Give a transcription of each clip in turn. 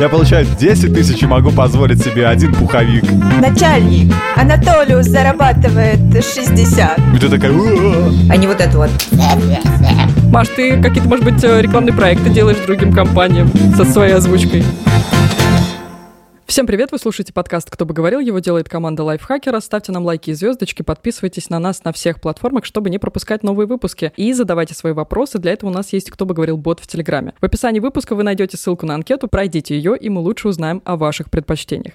Я получаю 10 тысяч и могу позволить себе один пуховик. Начальник, Анатолиус зарабатывает 60. И ты такая... А не вот это вот. Маш, ты какие-то, может быть, э, рекламные проекты делаешь другим компаниям со своей озвучкой? Всем привет, вы слушаете подкаст «Кто бы говорил», его делает команда Лайфхакера. Ставьте нам лайки и звездочки, подписывайтесь на нас на всех платформах, чтобы не пропускать новые выпуски. И задавайте свои вопросы, для этого у нас есть «Кто бы говорил» бот в Телеграме. В описании выпуска вы найдете ссылку на анкету, пройдите ее, и мы лучше узнаем о ваших предпочтениях.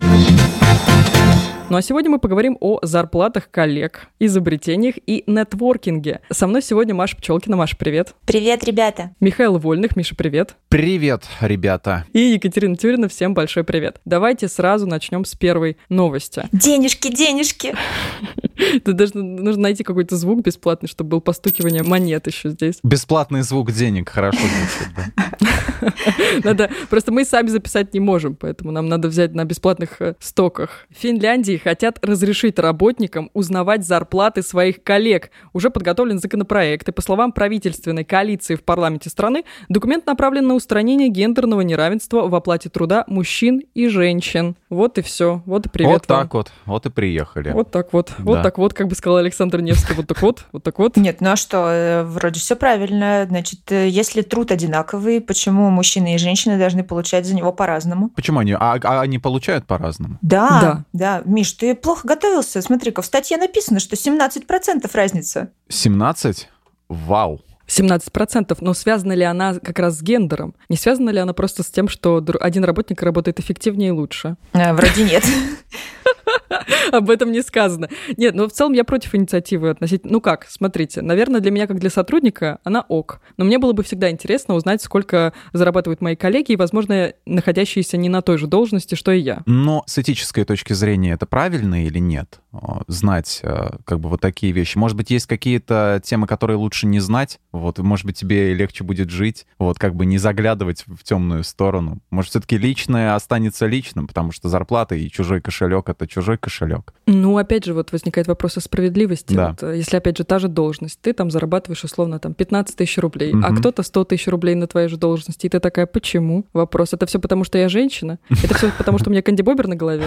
Ну а сегодня мы поговорим о зарплатах коллег, изобретениях и нетворкинге. Со мной сегодня Маша Пчелкина. Маша, привет. Привет, ребята. Михаил Вольных. Миша, привет. Привет, ребята. И Екатерина Тюрина. Всем большой привет. Давайте сразу начнем с первой новости. Денежки, денежки. Тут даже нужно найти какой-то звук бесплатный, чтобы был постукивание монет еще здесь. Бесплатный звук денег хорошо звучит, да. Надо, просто мы сами записать не можем, поэтому нам надо взять на бесплатных э, стоках. В Финляндии хотят разрешить работникам узнавать зарплаты своих коллег. Уже подготовлен законопроект, и по словам правительственной коалиции в парламенте страны, документ направлен на устранение гендерного неравенства в оплате труда мужчин и женщин. Вот и все. Вот и привет Вот вам. так вот, вот и приехали. Вот так вот. Вот Да. так вот, как бы сказал Александр Невский. Вот так вот, вот так вот. Нет, ну а что, э, вроде все правильно. Значит, э, если труд одинаковый, почему мужчины и женщины должны получать за него по-разному? Почему они? А, а они получают по-разному? Да, Да. да, Миш, ты плохо готовился. Смотри-ка, в статье написано, что 17% разница. 17? Вау. 17%. Но связана ли она как раз с гендером? Не связана ли она просто с тем, что один работник работает эффективнее и лучше? Э, Вроде нет. Об этом не сказано. Нет, но в целом я против инициативы относительно... Ну как, смотрите, наверное, для меня, как для сотрудника, она ок. Но мне было бы всегда интересно узнать, сколько зарабатывают мои коллеги и, возможно, находящиеся не на той же должности, что и я. Но с этической точки зрения это правильно или нет? Знать э, как бы вот такие вещи. Может быть, есть какие-то темы, которые лучше не знать? Вот, и, может быть, тебе легче будет жить, вот, как бы не заглядывать в темную сторону. Может, все-таки личное останется личным, потому что зарплата и чужой кошелек — это чужой кошелек. Ну, опять же, вот возникает вопрос о справедливости. Да. Вот, э, если, опять же, та же должность, ты там зарабатываешь, условно, там 15 тысяч рублей, а Мгм. кто-то 100 тысяч рублей на твоей же должности, и ты такая, почему? Вопрос, это все потому, что я женщина? Это все потому, что у меня кандибобер на голове?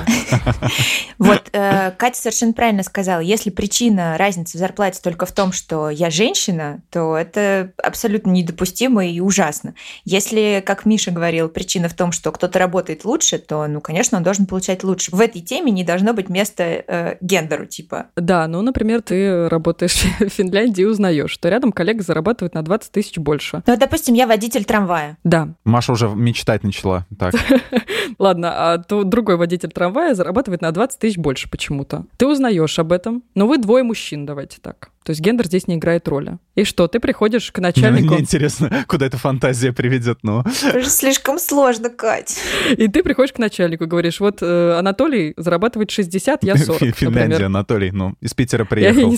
Вот, э, Катя совершенно правильно сказала. Если причина разницы в зарплате только в том, что я женщина, то это абсолютно недопустимо и ужасно. Если, как Миша говорил, причина в том, что кто-то работает лучше, то, ну, конечно, он должен получать лучше. В этой теме не должно быть места э, гендеру, типа. Да, ну, например, ты работаешь в Финляндии и узнаешь, что рядом коллега зарабатывает на 20 тысяч больше. Ну, допустим, я водитель трамвая. Да, Маша уже мечтать начала. Так, ладно, а то другой водитель трамвая зарабатывает на 20 тысяч больше почему-то. Ты узнаешь об этом, но вы двое мужчин, давайте так. То есть гендер здесь не играет роли. И что, ты приходишь к начальнику, мне интересно, куда эта фантазия приведет, ну. Это же слишком сложно, Кать. и ты приходишь к начальнику, говоришь, вот э, Анатолий зарабатывает 60, я 40, Фи- Финляндия, например. Анатолий, ну, из Питера приехал.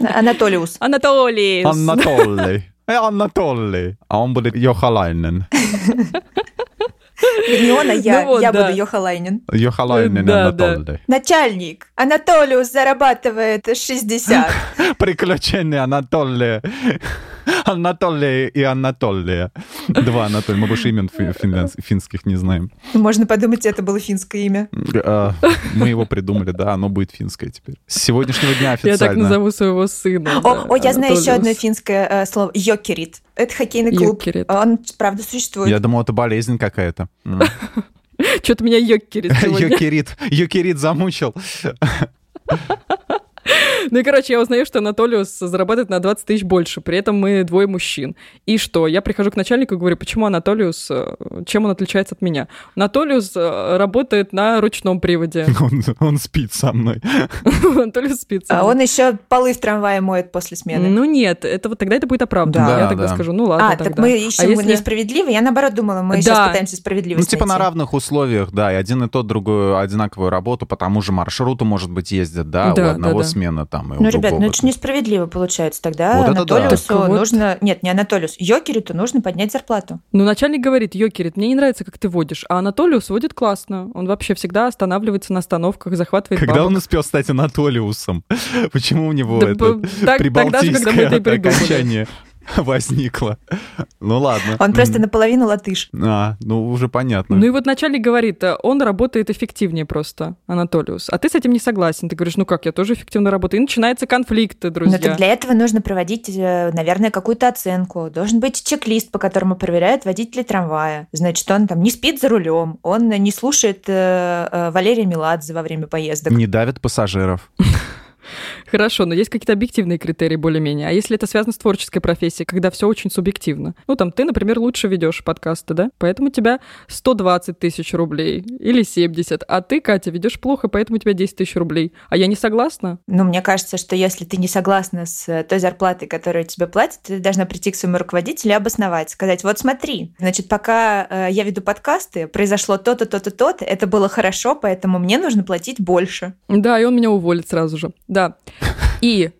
Анатолиус. Анатолий! Анатолий. Э, Анатолий. А он будет Йохалайнен. Не он, а я. Ну вот, я да. буду Йохалайнен. Йохалайнен Да, да. Анатолий. Начальник. Анатолиус зарабатывает 60. Приключения Анатолия. Анатолия и Анатолия. Два Анатолия. Мы больше имен финских не знаем. Можно подумать, это было финское имя. А, Мы его придумали, да, оно будет финское теперь. С сегодняшнего дня Я так официально. назову своего сына. О, да, о, я знаю еще одно финское э, слово. Йокерит. Это хоккейный клуб. Йокерит. Он, правда, существует. Я думал, это болезнь какая-то. Что-то меня йокерит сегодня. Йокерит. Йокерит замучил. Ну и, короче, я узнаю, что Анатолиус зарабатывает на 20 тысяч больше, при этом мы двое мужчин. И что? Я прихожу к начальнику и говорю, почему Анатолиус, э, чем он отличается от меня? Анатолиус э, работает на ручном приводе. Он, он спит со мной. Анатолиус спит. со А мной. он еще полы в трамвае моет после смены. Ну нет, это вот тогда это будет оправдано. Да, я тогда да. скажу, ну ладно а, так тогда. мы А ищем если- несправедливо. Я наоборот думала, мы Да. сейчас пытаемся Ну, справедливость типа на найти. равных условиях, да, и один и тот другую одинаковую работу по тому же маршруту, может быть, ездят, да, Да, у одного да, да. Смена там и Ну, ребят, ну это же несправедливо получается. Тогда Вот это да. Анатолиусу Так вот. нужно... Нет, не Анатолиус. Йокериту нужно поднять зарплату. Ну, начальник говорит, Йокерит, мне не нравится, как ты водишь. А Анатолиус водит классно. Он вообще всегда останавливается на остановках, захватывает Когда бабок. он успел стать Анатолиусом? Почему у него Да это так- тогда же, когда мы прибалтийское это и придумали. окончание? возникла. Ну ладно. Он просто наполовину латыш. А, ну уже понятно. Ну и вот начальник говорит, э, он работает эффективнее просто, Анатолиус. А ты с этим не согласен. Ты говоришь, ну как, я тоже эффективно работаю. И начинается конфликт, друзья. Но так для этого нужно проводить, э, наверное, какую-то оценку. Должен быть чек-лист, по которому проверяют водителей трамвая. Значит, он там не спит за рулем, он не слушает э, Валерия Меладзе во время поездок. Не давит пассажиров. Хорошо, но есть какие-то объективные критерии более-менее. А если это связано с творческой профессией, когда все очень субъективно? Ну, там, ты, например, лучше ведешь подкасты, да? Поэтому тебя 120 тысяч рублей или 70. А ты, Катя, ведешь плохо, поэтому у тебя 10 тысяч рублей. А я не согласна? Ну, мне кажется, что если ты не согласна с той зарплатой, которую тебе платят, ты должна прийти к своему руководителю и обосновать, сказать, вот смотри, значит, пока э, я веду подкасты, произошло то-то, то-то, то-то, это было хорошо, поэтому мне нужно платить больше. Да, и он меня уволит сразу же. Да. И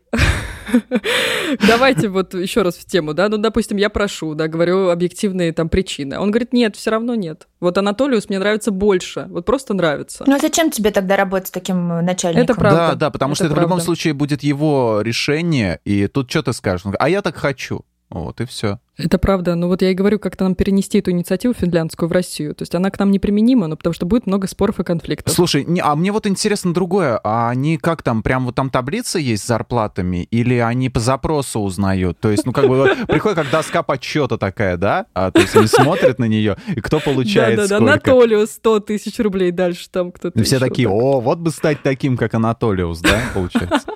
Давайте вот еще раз в тему, да, ну, допустим, я прошу, да, говорю объективные там причины. Он говорит, нет, все равно нет. Вот Анатолиус мне нравится больше, вот просто нравится. Ну, а зачем тебе тогда работать с таким начальником? Это правда. Да, да, потому это что это правда. в любом случае будет его решение, и тут что ты скажешь? Он говорит, А я так хочу. Вот и все. Это правда. Ну вот я и говорю, как-то нам перенести эту инициативу финляндскую в Россию. То есть она к нам неприменима, но потому что будет много споров и конфликтов. Слушай, не, а мне вот интересно другое. А они как там, прям вот там таблица есть с зарплатами? Или они по запросу узнают? То есть, ну как бы приходит как доска подсчета такая, да? А, то есть они смотрят на нее, и кто получает Да-да-да. Анатолию 100 тысяч рублей, дальше там кто-то все такие, о, вот бы стать таким, как Анатолиус, да, получается?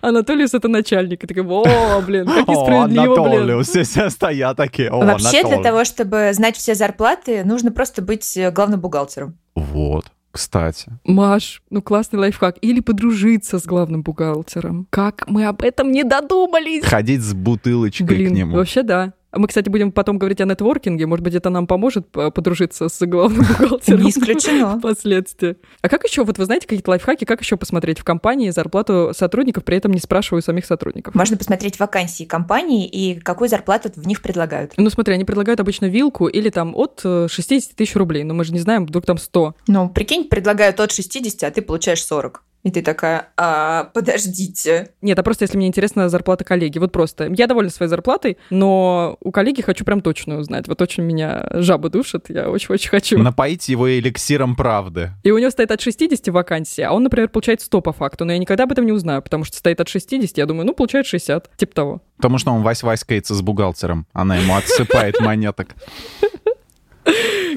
Анатолиус — это начальник. И такой, о, блин, как несправедливо, блин. Анатолиус, все, стоят такие, о, Вообще, для того, чтобы знать все зарплаты, нужно просто быть э, главным бухгалтером. Вот, кстати. Маш, ну классный лайфхак. Или подружиться с главным бухгалтером. Как мы об этом не додумались? Ходить с бутылочкой к Блин, нему. вообще да. А Мы, кстати, будем потом говорить о нетворкинге. Может быть, это нам поможет э, подружиться с главным бухгалтером. Не исключено. Впоследствии. А как еще, вот вы знаете какие-то лайфхаки, как еще посмотреть в компании зарплату сотрудников, при этом не спрашиваю самих сотрудников? Можно посмотреть вакансии компании и какую зарплату в них предлагают. Ну, смотри, они предлагают обычно вилку или там от э, 60 тысяч рублей, но мы же не знаем, вдруг там 100. Ну, прикинь, предлагают от 60, а ты получаешь 40. И ты такая, а, подождите. Нет, а просто если мне интересна зарплата коллеги. Вот просто. Я довольна своей зарплатой, но у коллеги хочу прям точную узнать. Вот очень меня жаба душит, я очень-очень хочу. Напоить его эликсиром правды. И у него стоит от 60 вакансий, а он, например, получает 100 по факту, но я никогда об этом не узнаю, потому что стоит от 60, я думаю, ну, получает 60, типа того. Потому что он вась-васькается с бухгалтером. Она ему отсыпает монеток.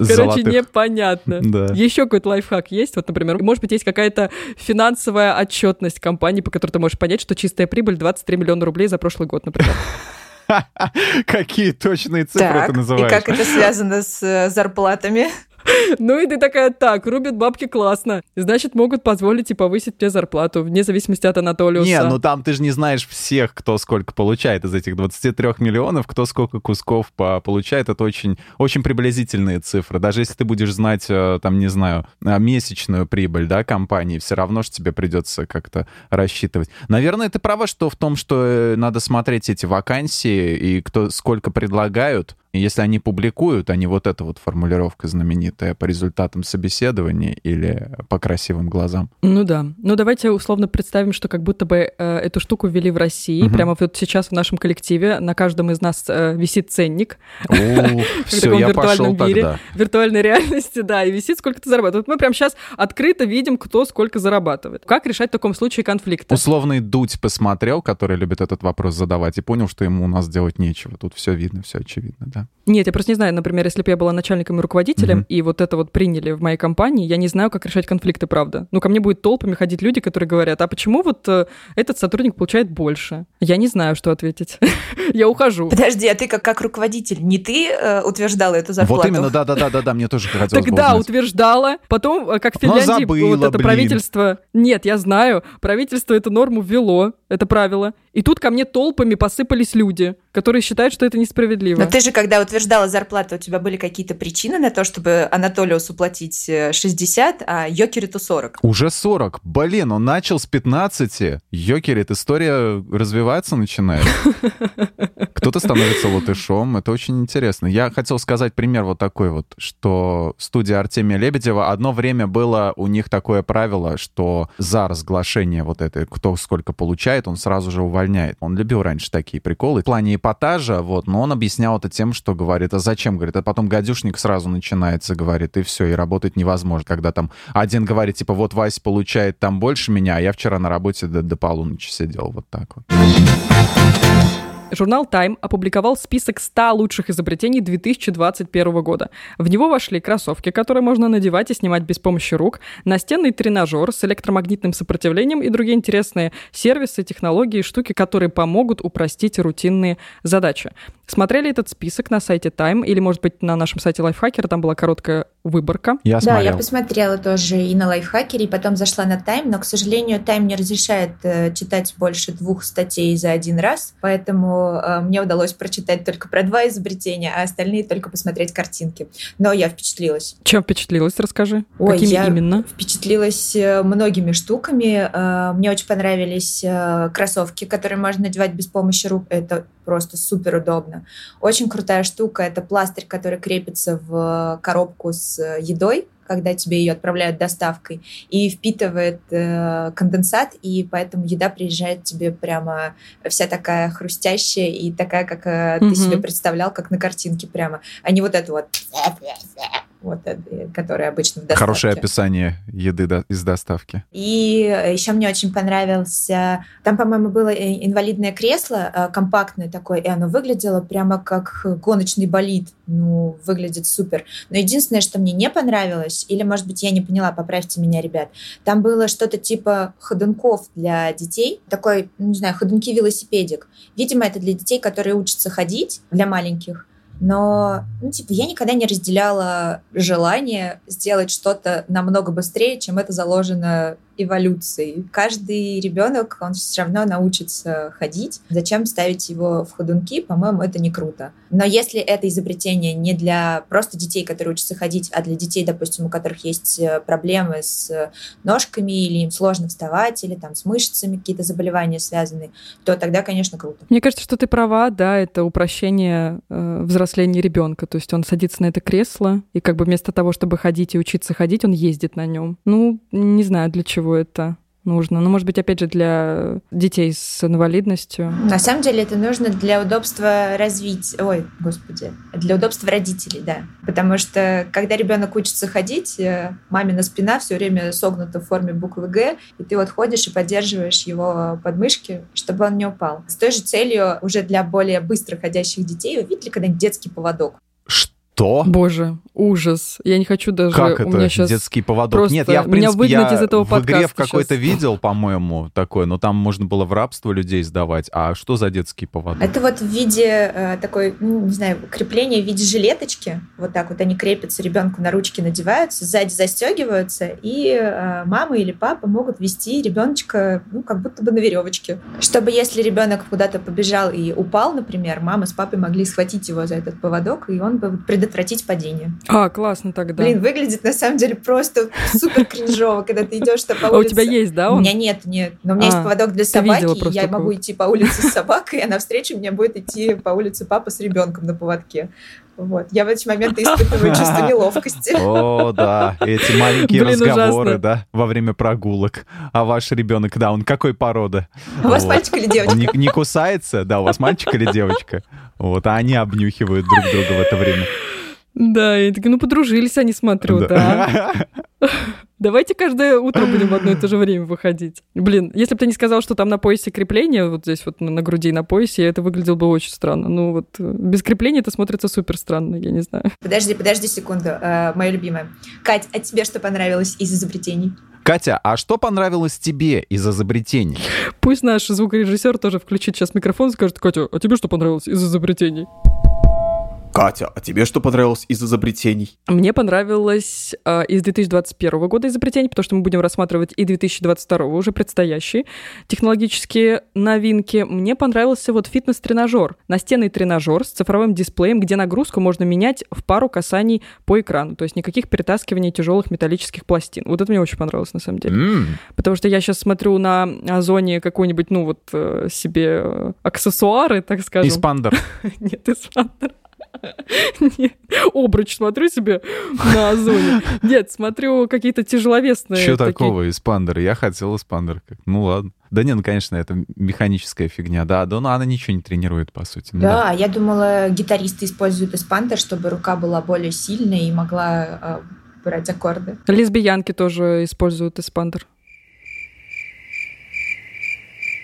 Короче, Золотых. непонятно. Да. Еще какой-то лайфхак есть? Вот, например, может быть, есть какая-то финансовая отчетность компании, по которой ты можешь понять, что чистая прибыль 23 миллиона рублей за прошлый год, например. Какие точные цифры так, ты и называешь? как это связано с э, зарплатами? Ну и ты такая, так, рубят бабки классно. Значит, могут позволить и повысить тебе зарплату, вне зависимости от Анатолиуса. Не, ну там ты же не знаешь всех, кто сколько получает из этих 23 миллионов, кто сколько кусков по- получает. Это очень, очень приблизительные цифры. Даже если ты будешь знать, э, там, не знаю, э, месячную прибыль, да, компании, все равно же тебе придется как-то рассчитывать. Наверное, ты права, что в том, что э, надо смотреть эти вакансии и кто сколько предлагают. Если они публикуют, а не вот эта вот формулировка знаменитая по результатам собеседования или по красивым глазам. Ну да. Ну давайте условно представим, что как будто бы э, эту штуку ввели в России. Мгм. Прямо вот сейчас в нашем коллективе на каждом из нас э, висит ценник в все, я пошел тогда. виртуальной реальности, да, и висит, сколько ты зарабатываешь. Мы прямо сейчас открыто видим, кто сколько зарабатывает. Как решать в таком случае конфликты? Условный Дудь посмотрел, который любит этот вопрос задавать, и понял, что ему у нас делать нечего. Тут все видно, все очевидно, да. Нет, я просто не знаю, например, если бы я была начальником и руководителем, Мгм. и вот это вот приняли в моей компании, я не знаю, как решать конфликты, правда. Ну, ко мне будет толпами ходить люди, которые говорят, а почему вот э, этот сотрудник получает больше? Я не знаю, что ответить. Я ухожу. Подожди, а ты как, как руководитель, не ты э, утверждала эту зарплату? Вот именно, да-да-да-да, мне тоже хотелось Тогда утверждала, потом, э, как в Но Финляндии, забыла, вот это блин. правительство... Нет, я знаю, правительство эту норму ввело, это правило. И тут ко мне толпами посыпались люди, которые считают, что это несправедливо. Но ты же, когда утверждала зарплату, у тебя были какие-то причины на то, чтобы Анатолиусу платить э, 60, а Йокериту 40? Уже 40. Блин, он начал с 15. Йокерит, история развиваться начинает. Кто-то становится латышом. Это очень интересно. Я хотел сказать пример вот такой вот, что студия Артемия Лебедева, одно время было у них такое правило, что за разглашение вот этой, кто сколько получает, он сразу же увольняет. Он любил раньше такие приколы. В плане эпатажа, вот, но он объяснял это тем, что говорит, а зачем, говорит, а потом гадюшник сразу начинается, говорит, и все, и работать невозможно, когда там один говорит, типа, вот Вася получает там больше меня, а я вчера на работе до, до полуночи сидел, вот так вот. Журнал Time опубликовал список 100 лучших изобретений 2021 года. В него вошли кроссовки, которые можно надевать и снимать без помощи рук, настенный тренажер с электромагнитным сопротивлением и другие интересные сервисы, технологии и штуки, которые помогут упростить рутинные задачи. Смотрели этот список на сайте Time или, может быть, на нашем сайте Lifehacker, там была короткая выборка. Я да, я посмотрела тоже и на Lifehacker, и потом зашла на Time, но, к сожалению, Time не разрешает э, читать больше двух статей за один раз, поэтому э, мне удалось прочитать только про два изобретения, а остальные только посмотреть картинки. Но я впечатлилась. Чем впечатлилась, расскажи? Ой, Какими я именно? впечатлилась э, многими штуками. Э, мне очень понравились кроссовки, которые можно надевать без помощи рук. Это просто супер удобно. Очень крутая штука — это пластырь, который крепится в коробку с едой, когда тебе ее отправляют доставкой, и впитывает э, конденсат, и поэтому еда приезжает тебе прямо вся такая хрустящая и такая, как э, mm-hmm. ты себе представлял, как на картинке прямо, а не вот это вот вот, который обычно в доставке. Хорошее описание еды до, из доставки. И еще мне очень понравился, там, по-моему, было инвалидное кресло, э, компактное такое, и оно выглядело прямо как гоночный болид. Ну, выглядит супер. Но единственное, что мне не понравилось, или, может быть, я не поняла, поправьте меня, ребят, там было что-то типа ходунков для детей, такой, ну, не знаю, ходунки-велосипедик. Видимо, это для детей, которые учатся ходить, для маленьких, но, ну, типа, я никогда не разделяла желание сделать что-то намного быстрее, чем это заложено эволюцией. Каждый ребенок, он все равно научится ходить. Зачем ставить его в ходунки? По-моему, это не круто. Но если это изобретение не для просто детей, которые учатся ходить, а для детей, допустим, у которых есть э, проблемы с ножками или им сложно вставать, или там с мышцами какие-то заболевания связаны, то тогда, конечно, круто. Мне кажется, что ты права, да, это упрощение э, взросления ребенка. То есть он садится на это кресло, и как бы вместо того, чтобы ходить и учиться ходить, он ездит на нем. Ну, не знаю, для чего это нужно. Ну, может быть, опять же, для детей с инвалидностью. На самом деле это нужно для удобства развить... Ой, господи. Для удобства родителей, да. Потому что, когда ребенок учится ходить, э, мамина спина все время согнута в форме буквы «Г», и ты вот ходишь и поддерживаешь его подмышки, чтобы он не упал. С той же целью уже для более быстро ходящих детей вы видели когда-нибудь детский поводок? Что? Боже, ужас. Я не хочу даже... Как это? У меня сейчас детский поводок? Нет, я, в принципе, меня выгнать я из этого в игре в какой-то видел, по-моему, такое, но там можно было в рабство людей сдавать. А что за детский поводок? Это вот в виде э, такой, не знаю, крепления в виде жилеточки. Вот так вот они крепятся, ребенку на ручки надеваются, сзади застегиваются, и э, мама или папа могут вести ребеночка, ну, как будто бы на веревочке. Чтобы если ребенок куда-то побежал и упал, например, мама с папой могли схватить его за этот поводок, и он бы предотвратить падение. А, классно тогда. Блин, выглядит на самом деле просто супер кринжово, когда ты идешь по улице. А у тебя есть, да? Он? У меня нет, нет. Но у меня есть а, поводок для собаки, и я могу идти по улице с собакой, а навстречу мне будет идти по улице папа с ребенком на поводке. Вот. Я в эти моменты испытываю чувство неловкости. О, да, эти маленькие Блин, разговоры, ужасно. да, во время прогулок. А ваш ребенок, да, он какой породы? У вас мальчик или девочка? Не, не кусается? Да, у вас мальчик или девочка? Вот, а они обнюхивают друг друга в это время. Да, я такая, ну подружились они, смотрю, да. Давайте каждое утро будем в одно и то же время выходить. Блин, если бы ты не сказал, что там на поясе крепление, вот здесь вот на груди на поясе, это выглядело бы очень странно. Ну вот э, без крепления это смотрится супер странно, я не знаю. Подожди, подожди секунду, э, моя любимая. Кать, а тебе что понравилось из изобретений? Катя, а что понравилось тебе из изобретений? Пусть наш звукорежиссер тоже включит сейчас микрофон и скажет, Катя, а тебе что понравилось из изобретений? Катя, а тебе что понравилось из изобретений? Мне понравилось э, из 2021 года изобретений, потому что мы будем рассматривать и 2022 уже предстоящие технологические новинки. Мне понравился вот фитнес-тренажер, настенный тренажер с цифровым дисплеем, где нагрузку можно менять в пару касаний по экрану, то есть никаких перетаскиваний тяжелых металлических пластин. Вот это мне очень понравилось на самом деле. Mm. Потому что я сейчас смотрю на Озоне какой-нибудь, ну вот э, себе э, аксессуары, так скажем. Испандер. Нет, испандер. Нет, обруч смотрю себе на озоне. Нет, смотрю какие-то тяжеловесные. Что такого, испандер? Я хотел испандер. Ну ладно. Да не, ну, конечно, это механическая фигня, да, да, но она ничего не тренирует, по сути. Ну, да, да, я думала, гитаристы используют эспандер, чтобы рука была более сильной и могла э, брать аккорды. Лесбиянки тоже используют эспандер.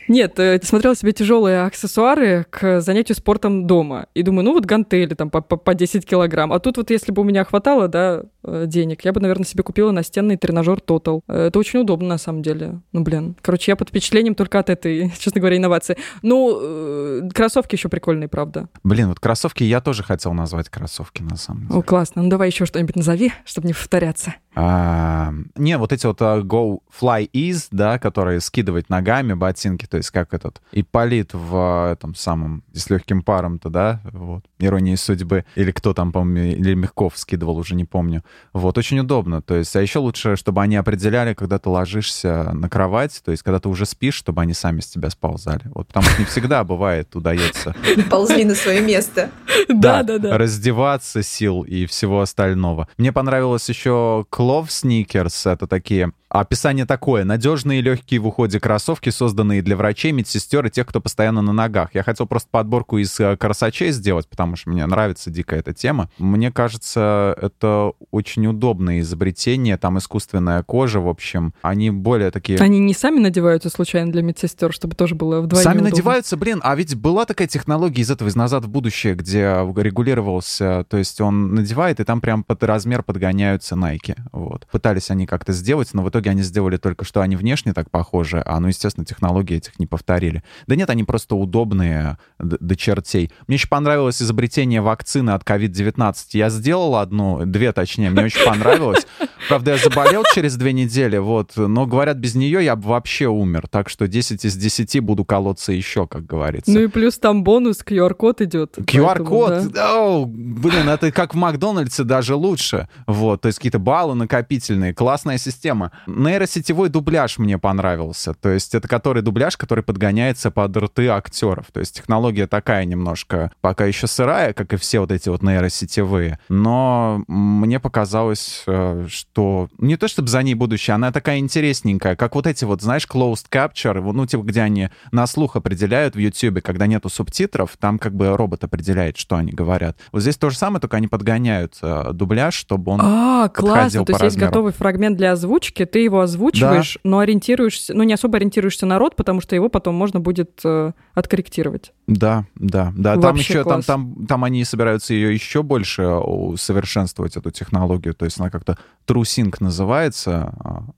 Нет, э, смотрела себе тяжелые аксессуары к занятию спортом дома. И думаю, ну вот гантели там по, по, по 10 килограмм. А тут вот если бы у меня хватало, да, денег, я бы, наверное, себе купила настенный тренажер Total. Э, это очень удобно, на самом деле. Ну, блин. Короче, я под впечатлением только от этой, честно говоря, инновации. Ну, кроссовки еще прикольные, правда. Блин, вот кроссовки я тоже хотел назвать кроссовки, на самом деле. О, классно. Ну, давай еще что-нибудь назови, чтобы не повторяться. А, не, вот эти вот uh, Go Fly Ease, да, которые скидывать ногами ботинки, то есть как этот Ипполит в этом самом, с легким паром-то, да, вот, иронии судьбы, или кто там, по-моему, или Мягков скидывал, уже не помню. Вот, очень удобно, то есть, а еще лучше, чтобы они определяли, когда ты ложишься на кровать, то есть, когда ты уже спишь, чтобы они сами с тебя сползали. Вот, потому что не всегда бывает удается. Ползли на свое место. Да, да, да. Раздеваться сил и всего остального. Мне понравилось еще Клов Сникерс, это такие Описание такое. Надежные и легкие в уходе кроссовки, созданные для врачей, медсестер и тех, кто постоянно на ногах. Я хотел просто подборку из э, красочей сделать, потому что мне нравится дико эта тема. Мне кажется, это очень удобное изобретение. Там искусственная кожа, в общем. Они более такие... Они не сами надеваются случайно для медсестер, чтобы тоже было вдвоем Сами удобно. надеваются, блин. А ведь была такая технология из этого, из «Назад в будущее», где регулировался, то есть он надевает, и там прям под размер подгоняются Nike. Вот. Пытались они как-то сделать, но в итоге они сделали только что они внешне так похожи, а, ну, естественно, технологии этих не повторили. Да нет, они просто удобные до чертей. Мне еще понравилось изобретение вакцины от COVID-19. Я сделал одну, две точнее, мне очень понравилось. Правда, я заболел через две недели, вот, но, говорят, без нее я бы вообще умер. Так что 10 из 10 буду колоться еще, как говорится. Ну и плюс там бонус, QR-код идет. QR-код? Да. О, блин, это как в Макдональдсе даже лучше. Вот, то есть какие-то баллы накопительные. Классная система. Нейросетевой дубляж мне понравился. То есть это который дубляж, который подгоняется под рты актеров. То есть технология такая немножко пока еще сырая, как и все вот эти вот нейросетевые. Но мне показалось, э, что не то чтобы за ней будущее, она такая интересненькая, как вот эти вот, знаешь, closed capture, ну типа где они на слух определяют в YouTube, когда нету субтитров, там как бы робот определяет, что они говорят. Вот здесь то же самое, только они подгоняют э, дубляж, чтобы он а, классно, то есть есть готовый фрагмент для озвучки, ты его озвучиваешь, да. но ориентируешься, ну не особо ориентируешься на рот, потому что его потом можно будет э, откорректировать. Да, да, да. Вообще там еще там, там, там они собираются ее еще больше усовершенствовать эту технологию. То есть она как-то TrueSync называется,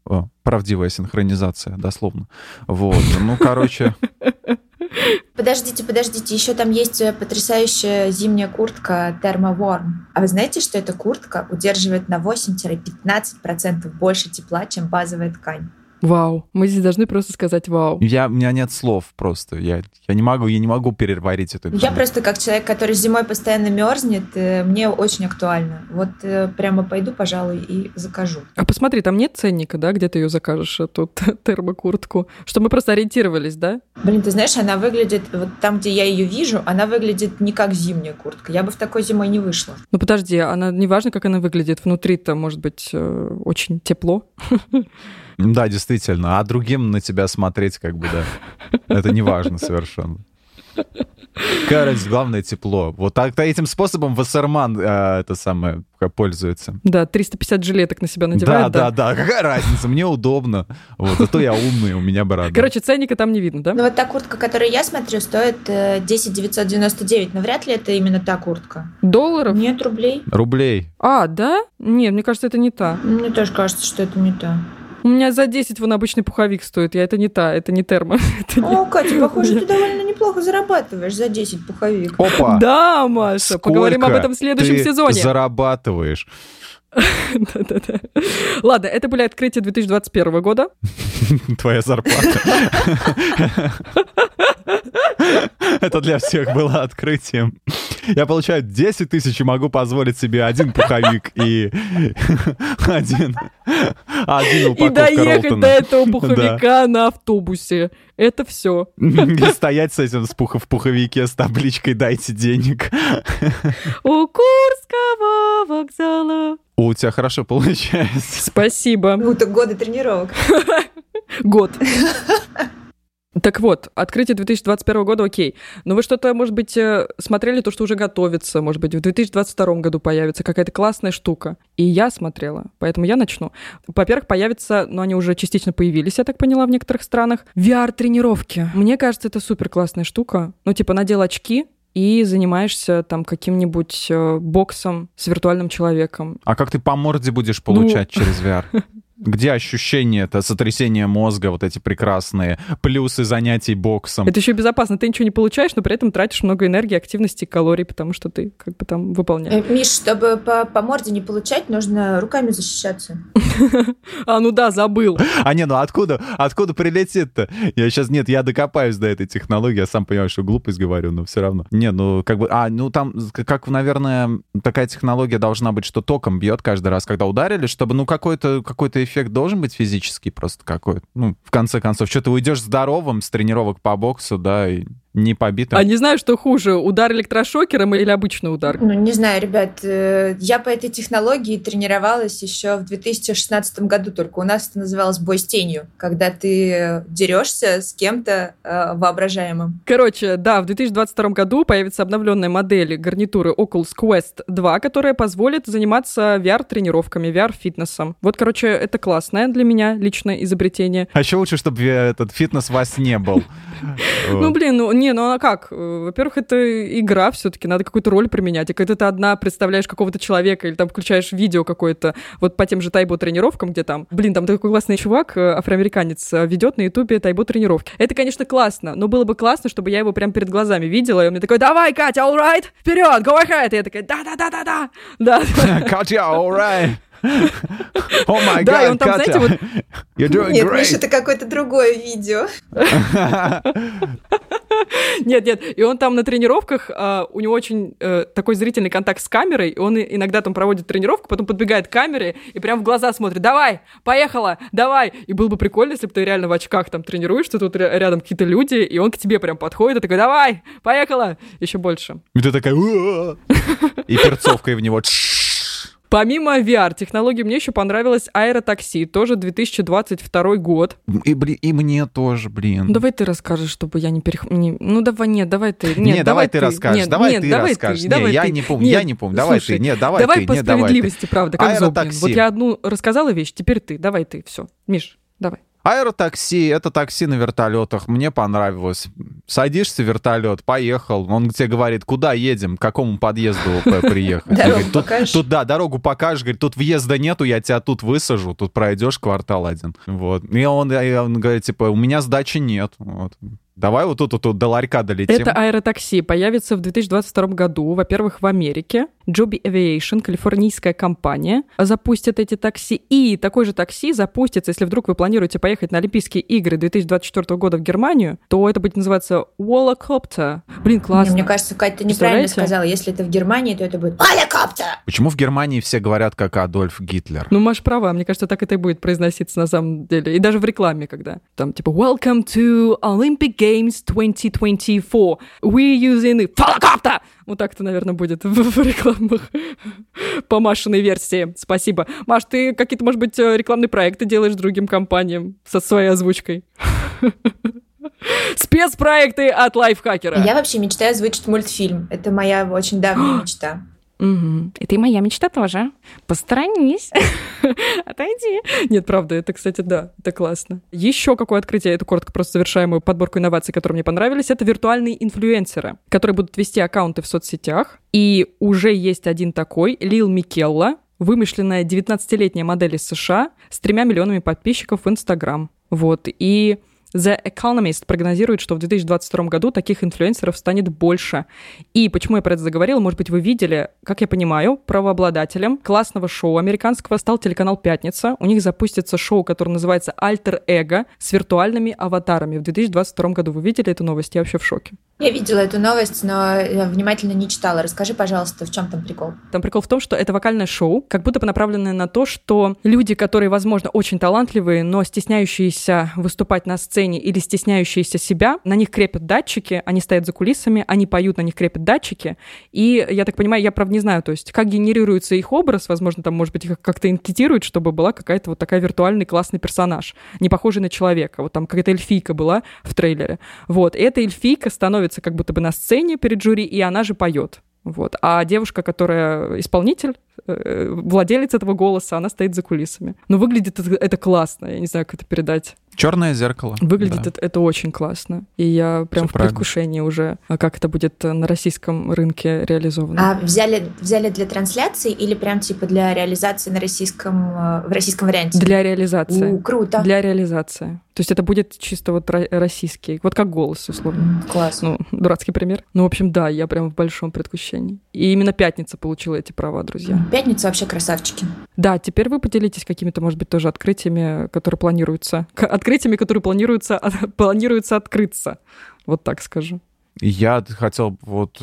а, правдивая синхронизация, дословно. Вот, ну короче. Подождите, подождите, еще там есть э, потрясающая зимняя куртка Thermoworm. А вы знаете, что эта куртка удерживает на 8-15% больше тепла, чем базовая ткань? Вау. Мы здесь должны просто сказать вау. Я, у меня нет слов просто. Я, я не могу, я не могу переварить эту информацию. Я просто как человек, который зимой постоянно мерзнет, э, мне очень актуально. Вот э, прямо пойду, пожалуй, и закажу. А посмотри, там нет ценника, да, где ты ее закажешь, эту термокуртку? Что мы просто ориентировались, да? Блин, ты знаешь, она выглядит, вот там, где я ее вижу, она выглядит не как зимняя куртка. Я бы в такой зимой не вышла. Ну подожди, она не важно, как она выглядит. Внутри-то может быть э, очень тепло. Да, действительно. А другим на тебя смотреть, как бы, да. Это не важно совершенно. Короче, главное тепло. Вот так этим способом Вассерман э, это самое пользуется. Да, 350 жилеток на себя надевает. Да, да, да. Какая разница? Мне удобно. Вот, зато я умный, у меня борода. Короче, ценника там не видно, да? Ну вот та куртка, которую я смотрю, стоит 10 999. Но вряд ли это именно та куртка. Долларов? Нет, рублей. Рублей. А, да? Нет, мне кажется, это не та. Мне тоже кажется, что это не та. У меня за 10 вон обычный пуховик стоит. Я это не та, это не термо. это О, не... Катя, похоже, ты довольно неплохо зарабатываешь за 10 пуховик. Опа! Да, Маша, Сколько поговорим об этом в следующем ты сезоне. зарабатываешь? Да-да-да. Ладно, это были открытия 2021 года. Твоя зарплата. Это для всех было открытием. Я получаю 10 тысяч и могу позволить себе один пуховик и один, один упаковка И доехать Ролтона. до этого пуховика да. на автобусе. Это все. И стоять с этим в пуховике с табличкой «Дайте денег». У Курского вокзала. У тебя хорошо получается. Спасибо. Ну, так годы тренировок. Год. Так вот, открытие 2021 года окей. Но вы что-то, может быть, э, смотрели то, что уже готовится, может быть, в 2022 году появится какая-то классная штука. И я смотрела, поэтому я начну. Во-первых, появится, но они уже частично появились, я так поняла, в некоторых странах, VR-тренировки. Мне кажется, это супер классная штука. Ну, типа, надел очки, и занимаешься там каким-нибудь э, боксом с виртуальным человеком. А как ты по морде будешь получать ну... через VR? Где ощущение, это сотрясение мозга, вот эти прекрасные плюсы занятий боксом? Это еще безопасно. Ты ничего не получаешь, но при этом тратишь много энергии, активности, калорий, потому что ты как бы там выполняешь. Э, Миш, чтобы по, по морде не получать, нужно руками защищаться. А, ну да, забыл. А не, ну откуда, откуда прилетит-то? Я сейчас, нет, я докопаюсь до этой технологии, я сам понимаю, что глупость говорю, но все равно. Не, ну как бы, а, ну там, как, наверное, такая технология должна быть, что током бьет каждый раз, когда ударили, чтобы, ну, какой-то какой-то эффект должен быть физический просто какой-то. Ну, в конце концов, что ты уйдешь здоровым с тренировок по боксу, да, и не побитым. А не знаю, что хуже, удар электрошокером или обычный удар? Ну, не знаю, ребят. Э, я по этой технологии тренировалась еще в 2016 году, только у нас это называлось бой с тенью, когда ты дерешься с кем-то э, воображаемым. Короче, да, в 2022 году появится обновленная модель гарнитуры Oculus Quest 2, которая позволит заниматься VR-тренировками, VR-фитнесом. Вот, короче, это классное для меня личное изобретение. А еще лучше, чтобы этот фитнес вас не был. Ну, блин, ну не, ну а как? Э, во-первых, это игра все-таки, надо какую-то роль применять. И когда ты одна представляешь какого-то человека или там включаешь видео какое-то, вот по тем же тайбо тренировкам, где там, блин, там такой классный чувак, э, афроамериканец, э, ведет на ютубе тайбо тренировки. Это, конечно, классно, но было бы классно, чтобы я его прям перед глазами видела, и он мне такой, давай, Катя, all right, вперед, go ahead. И я такая, да-да-да-да-да. Да. Катя, all right. О май Да, и он там, знаете, вот... You're doing Нет, great. Миша, это какое-то другое видео. Нет, нет, и он там на тренировках, uh, у него очень uh, такой зрительный контакт с камерой, и он иногда там проводит тренировку, потом подбегает к камере и прям в глаза смотрит, давай, поехала, давай. И было бы прикольно, если бы ты реально в очках там тренируешься, тут рядом какие-то люди, и он к тебе прям подходит и такой, давай, поехала, еще больше. И ты такая, и перцовкой в него. Помимо VR-технологий, мне еще понравилось аэротакси, тоже 2022 год. И, блин, и мне тоже, блин. Ну, давай ты расскажешь, чтобы я не перех... Не... Ну, давай, нет, давай ты. Нет, нет давай, давай ты расскажешь, нет, давай нет, ты давай расскажешь. Ты, нет, давай я ты. не помню, нет, я не помню, давай слушай, ты, нет, давай давай ты. по нет, справедливости, давай правда, как Аэротакси. Вот я одну рассказала вещь, теперь ты, давай ты, все. Миш, давай. Аэротакси — это такси на вертолетах. Мне понравилось. Садишься в вертолет, поехал. Он тебе говорит, куда едем, к какому подъезду приехать. Дорогу покажешь? Тут, да, дорогу покажешь. Говорит, тут въезда нету, я тебя тут высажу. Тут пройдешь квартал один. Вот. И он, и он говорит, типа, у меня сдачи нет. Вот. Давай вот тут, тут до ларька долетим. Это аэротакси появится в 2022 году, во-первых, в Америке. Joby Aviation, калифорнийская компания, запустит эти такси. И такой же такси запустится, если вдруг вы планируете поехать на Олимпийские игры 2024 года в Германию, то это будет называться Wallacopter. Блин, классно. Мне кажется, Катя, ты неправильно сказала. Если это в Германии, то это будет Wallacopter. Почему в Германии все говорят, как Адольф Гитлер? Ну, Маш права. Мне кажется, так это и будет произноситься на самом деле. И даже в рекламе, когда там типа Welcome to Olympic Games 2024. We're using Wallacopter. Вот так это, наверное, будет в, в рекламах по Машиной версии. Спасибо. Маш, ты какие-то, может быть, э, рекламные проекты делаешь другим компаниям со своей озвучкой? Спецпроекты от лайфхакера. Я вообще мечтаю озвучить мультфильм. Это моя очень давняя мечта. Угу. И ты моя мечта тоже. Посторонись. Отойди. Нет, правда, это, кстати, да, это классно. Еще какое открытие, это коротко просто завершаемую подборку инноваций, которые мне понравились, это виртуальные инфлюенсеры, которые будут вести аккаунты в соцсетях. И уже есть один такой, Лил Микелла, вымышленная 19-летняя модель из США с тремя миллионами подписчиков в Инстаграм. Вот. И The Economist прогнозирует, что в 2022 году таких инфлюенсеров станет больше. И почему я про это заговорила, может быть, вы видели, как я понимаю, правообладателем классного шоу американского стал телеканал «Пятница». У них запустится шоу, которое называется «Альтер Эго» с виртуальными аватарами в 2022 году. Вы видели эту новость? Я вообще в шоке. Я видела эту новость, но внимательно не читала. Расскажи, пожалуйста, в чем там прикол? Там прикол в том, что это вокальное шоу, как будто бы направленное на то, что люди, которые, возможно, очень талантливые, но стесняющиеся выступать на сцене или стесняющиеся себя, на них крепят датчики, они стоят за кулисами, они поют, на них крепят датчики. И я так понимаю, я правда не знаю, то есть как генерируется их образ, возможно, там, может быть, их как-то инкетируют, чтобы была какая-то вот такая виртуальный классный персонаж, не похожий на человека. Вот там какая-то эльфийка была в трейлере. Вот, и эта эльфийка становится как будто бы на сцене перед жюри, и она же поет. Вот. А девушка, которая исполнитель, э, владелец этого голоса, она стоит за кулисами. Но выглядит это, это классно, я не знаю, как это передать. Черное зеркало. Выглядит да. это, это очень классно. И я прям Все в правильно. предвкушении уже, а как это будет на российском рынке реализовано. А взяли, взяли для трансляции или прям типа для реализации на российском, э, в российском варианте? Для реализации. У, круто. Для реализации. То есть это будет чисто вот российский, вот как голос, условно. Класс. Ну, дурацкий пример. Ну, в общем, да, я прям в большом предвкушении. И именно пятница получила эти права, друзья. Пятница вообще красавчики. Да, теперь вы поделитесь какими-то, может быть, тоже открытиями, которые планируются. Открытиями, которые планируются, планируются открыться. Вот так скажу. Я хотел вот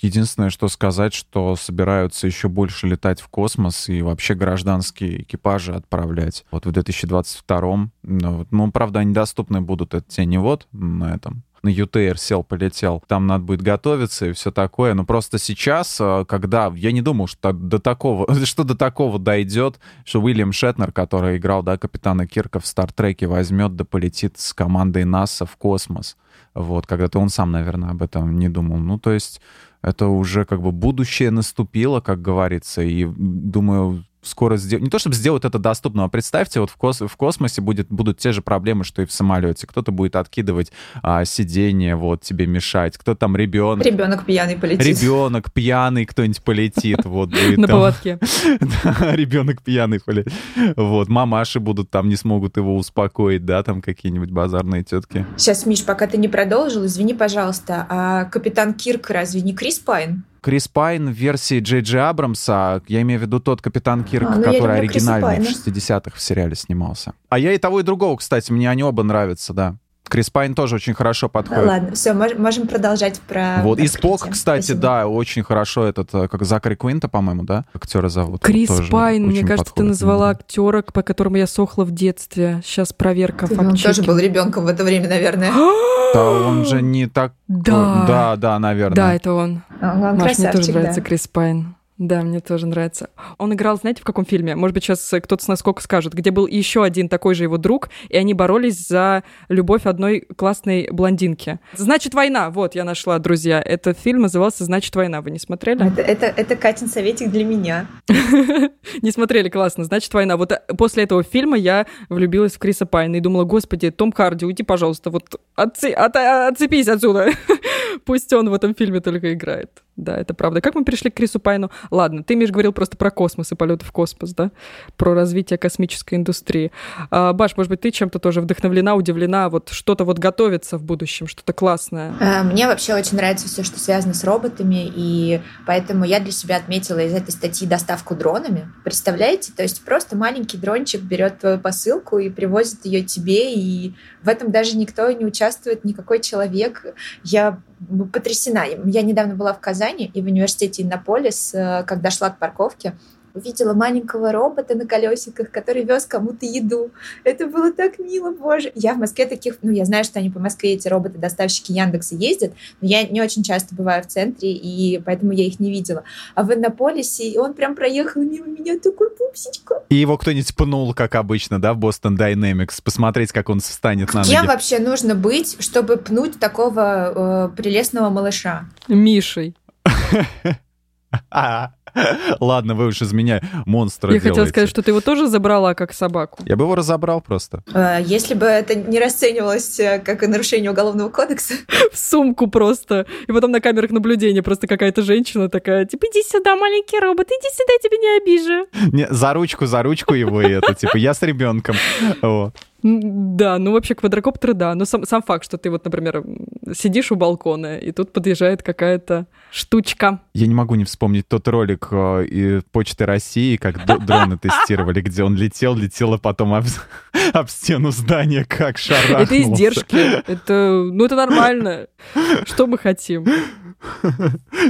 единственное, что сказать, что собираются еще больше летать в космос и вообще гражданские экипажи отправлять. Вот в 2022 ну, ну правда, они доступны будут, это теневод на этом на ЮТР сел, полетел, там надо будет готовиться и все такое. Но просто сейчас, э, когда я не думал, что до такого, что до такого дойдет, что Уильям Шетнер, который играл, да, капитана Кирка в Стартреке, возьмет да полетит с командой НАСА в космос. Вот, когда-то он сам, наверное, об этом не думал. Ну, то есть это уже как бы будущее наступило, как говорится, и думаю, скоро сделать, не то чтобы сделать это доступно, а представьте, вот в, кос... в космосе будет, будут те же проблемы, что и в самолете. Кто-то будет откидывать а, сиденье, вот, тебе мешать. Кто там ребенок? Ребенок пьяный полетит. Ребенок пьяный кто-нибудь полетит, вот. На поводке. ребенок пьяный полетит. Вот, мамаши будут там, не смогут его успокоить, да, там какие-нибудь базарные тетки. Сейчас, Миш, пока ты не продолжил, извини, пожалуйста, а капитан Кирк разве не Крис Пайн? Крис Пайн в версии Джей Джей Абрамса, я имею в виду тот Капитан Кирк, а, ну который оригинальный в 60-х в сериале снимался. А я и того, и другого, кстати, мне они оба нравятся, да. Крис Пайн тоже очень хорошо подходит. Ладно, все, можем продолжать про Вот, и Спок, кстати, Спасибо. да, очень хорошо этот, э, как Закари Куинто, по-моему, да, актера зовут. Крис Пайн, мне кажется, подходит. ты назвала актера, по которому я сохла в детстве. Сейчас проверка ты, Он тоже был ребенком в это время, наверное. Да, он же не так... Да. Да, да, наверное. Да, это он. он Маш, мне тоже нравится да. Крис Пайн. Да, мне тоже нравится. Он играл, знаете, в каком фильме? Может быть, сейчас кто-то с насколько скажет, где был еще один такой же его друг, и они боролись за любовь одной классной блондинки. «Значит, война». Вот, я нашла, друзья. Этот фильм назывался «Значит, война». Вы не смотрели? Это, это, это Катин советик для меня. Не смотрели, классно. «Значит, война». Вот э, после этого фильма я влюбилась в Криса Пайна и думала, господи, Том Харди, уйди, пожалуйста, вот отцепись отсюда. Пусть он в этом фильме только играет. Да, это правда. Как мы перешли к Крису Пайну? Ладно, ты, Миш, говорил просто про космос и полеты в космос, да? Про развитие космической индустрии. А, Баш, может быть, ты чем-то тоже вдохновлена, удивлена? Вот что-то вот готовится в будущем, что-то классное? А, мне вообще очень нравится все, что связано с роботами, и поэтому я для себя отметила из этой статьи доставку дронами. Представляете? То есть просто маленький дрончик берет твою посылку и привозит ее тебе, и в этом даже никто не участвует, никакой человек. Я потрясена. Я недавно была в Казани и в университете Иннополис, э, когда шла к парковке, увидела маленького робота на колесиках, который вез кому-то еду. Это было так мило, боже. Я в Москве таких, ну, я знаю, что они по Москве, эти роботы-доставщики Яндекса ездят, но я не очень часто бываю в центре, и поэтому я их не видела. А в Иннополисе он прям проехал мимо меня, такой пупсичка. И его кто-нибудь пнул, как обычно, да, в Boston Dynamics, посмотреть, как он встанет на ноги. Кем вообще нужно быть, чтобы пнуть такого э, прелестного малыша? Мишей. Ладно, вы уж из меня монстра Я хотела сказать, что ты его тоже забрала как собаку. Я бы его разобрал просто. А, если бы это не расценивалось э, как нарушение уголовного кодекса. В сумку просто. И потом на камерах наблюдения просто какая-то женщина такая, типа, иди сюда, маленький робот, иди сюда, я тебя не обижу. Не, за ручку, за ручку его и это, типа, я с ребенком. Вот. Да, ну вообще квадрокоптеры, да. Но сам, сам факт, что ты вот, например, сидишь у балкона, и тут подъезжает какая-то штучка. Я не могу не вспомнить тот ролик э, и Почты России, как дроны тестировали, где он летел, летел, а потом об, об стену здания как шарахнулся. Это издержки. Это, ну, это нормально. Что мы хотим?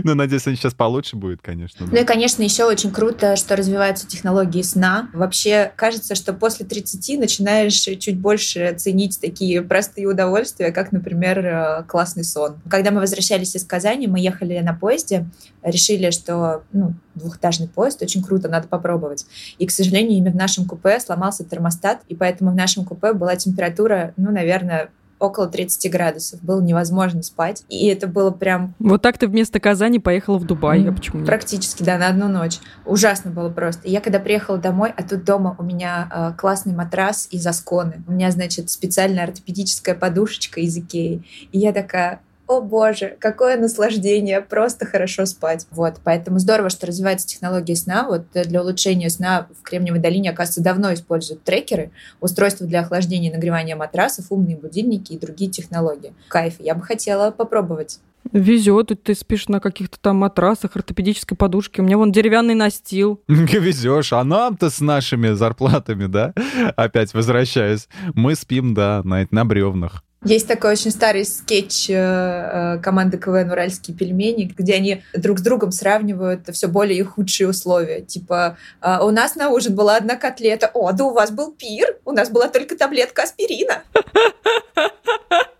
Ну, надеюсь, они сейчас получше будет, конечно. Ну и, конечно, еще очень круто, что развиваются технологии сна. Вообще, кажется, что после 30 начинаешь чуть больше ценить такие простые удовольствия, как, например, э, классный сон. Когда мы возвращались из Казани, мы ехали на поезде, решили, что ну, двухэтажный поезд очень круто, надо попробовать. И, к сожалению, именно в нашем купе сломался термостат, и поэтому в нашем купе была температура, ну, наверное, около 30 градусов. Было невозможно спать. И это было прям... Вот так ты вместо Казани поехала в Дубай, mm, а почему нет? Практически, да, на одну ночь. Ужасно было просто. Я когда приехала домой, а тут дома у меня э, классный матрас из Асконы. У меня, значит, специальная ортопедическая подушечка из Икеи. И я такая, о боже, какое наслаждение, просто хорошо спать. Вот, поэтому здорово, что развивается технология сна. Вот для улучшения сна в Кремниевой долине, оказывается, давно используют трекеры, устройства для охлаждения и нагревания матрасов, умные будильники и другие технологии. Кайф, я бы хотела попробовать. Везет, ты спишь на каких-то там матрасах, ортопедической подушке. У меня вон деревянный настил. Везешь, а нам-то с нашими зарплатами, да? Опять возвращаюсь. Мы спим, да, на, на бревнах. Есть такой очень старый скетч э, э, команды КВН «Уральские пельмени», где они друг с другом сравнивают все более и худшие условия. Типа, «А, у нас на ужин была одна котлета, о, да у вас был пир, у нас была только таблетка аспирина.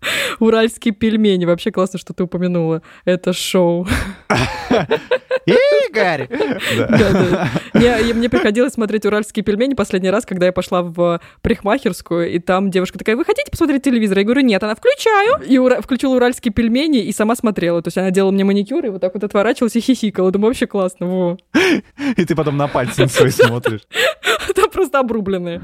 Уральские пельмени. Вообще классно, что ты упомянула это шоу. Игорь! Мне приходилось смотреть уральские пельмени последний раз, когда я пошла в парикмахерскую, и там девушка такая, вы хотите посмотреть телевизор? Я говорю, нет, она включаю. И включила уральские пельмени и сама смотрела. То есть она делала мне маникюр, и вот так вот отворачивалась и хихикала. Думаю, вообще классно. Во. И ты потом на пальцы свои смотришь. Там просто обрубленные.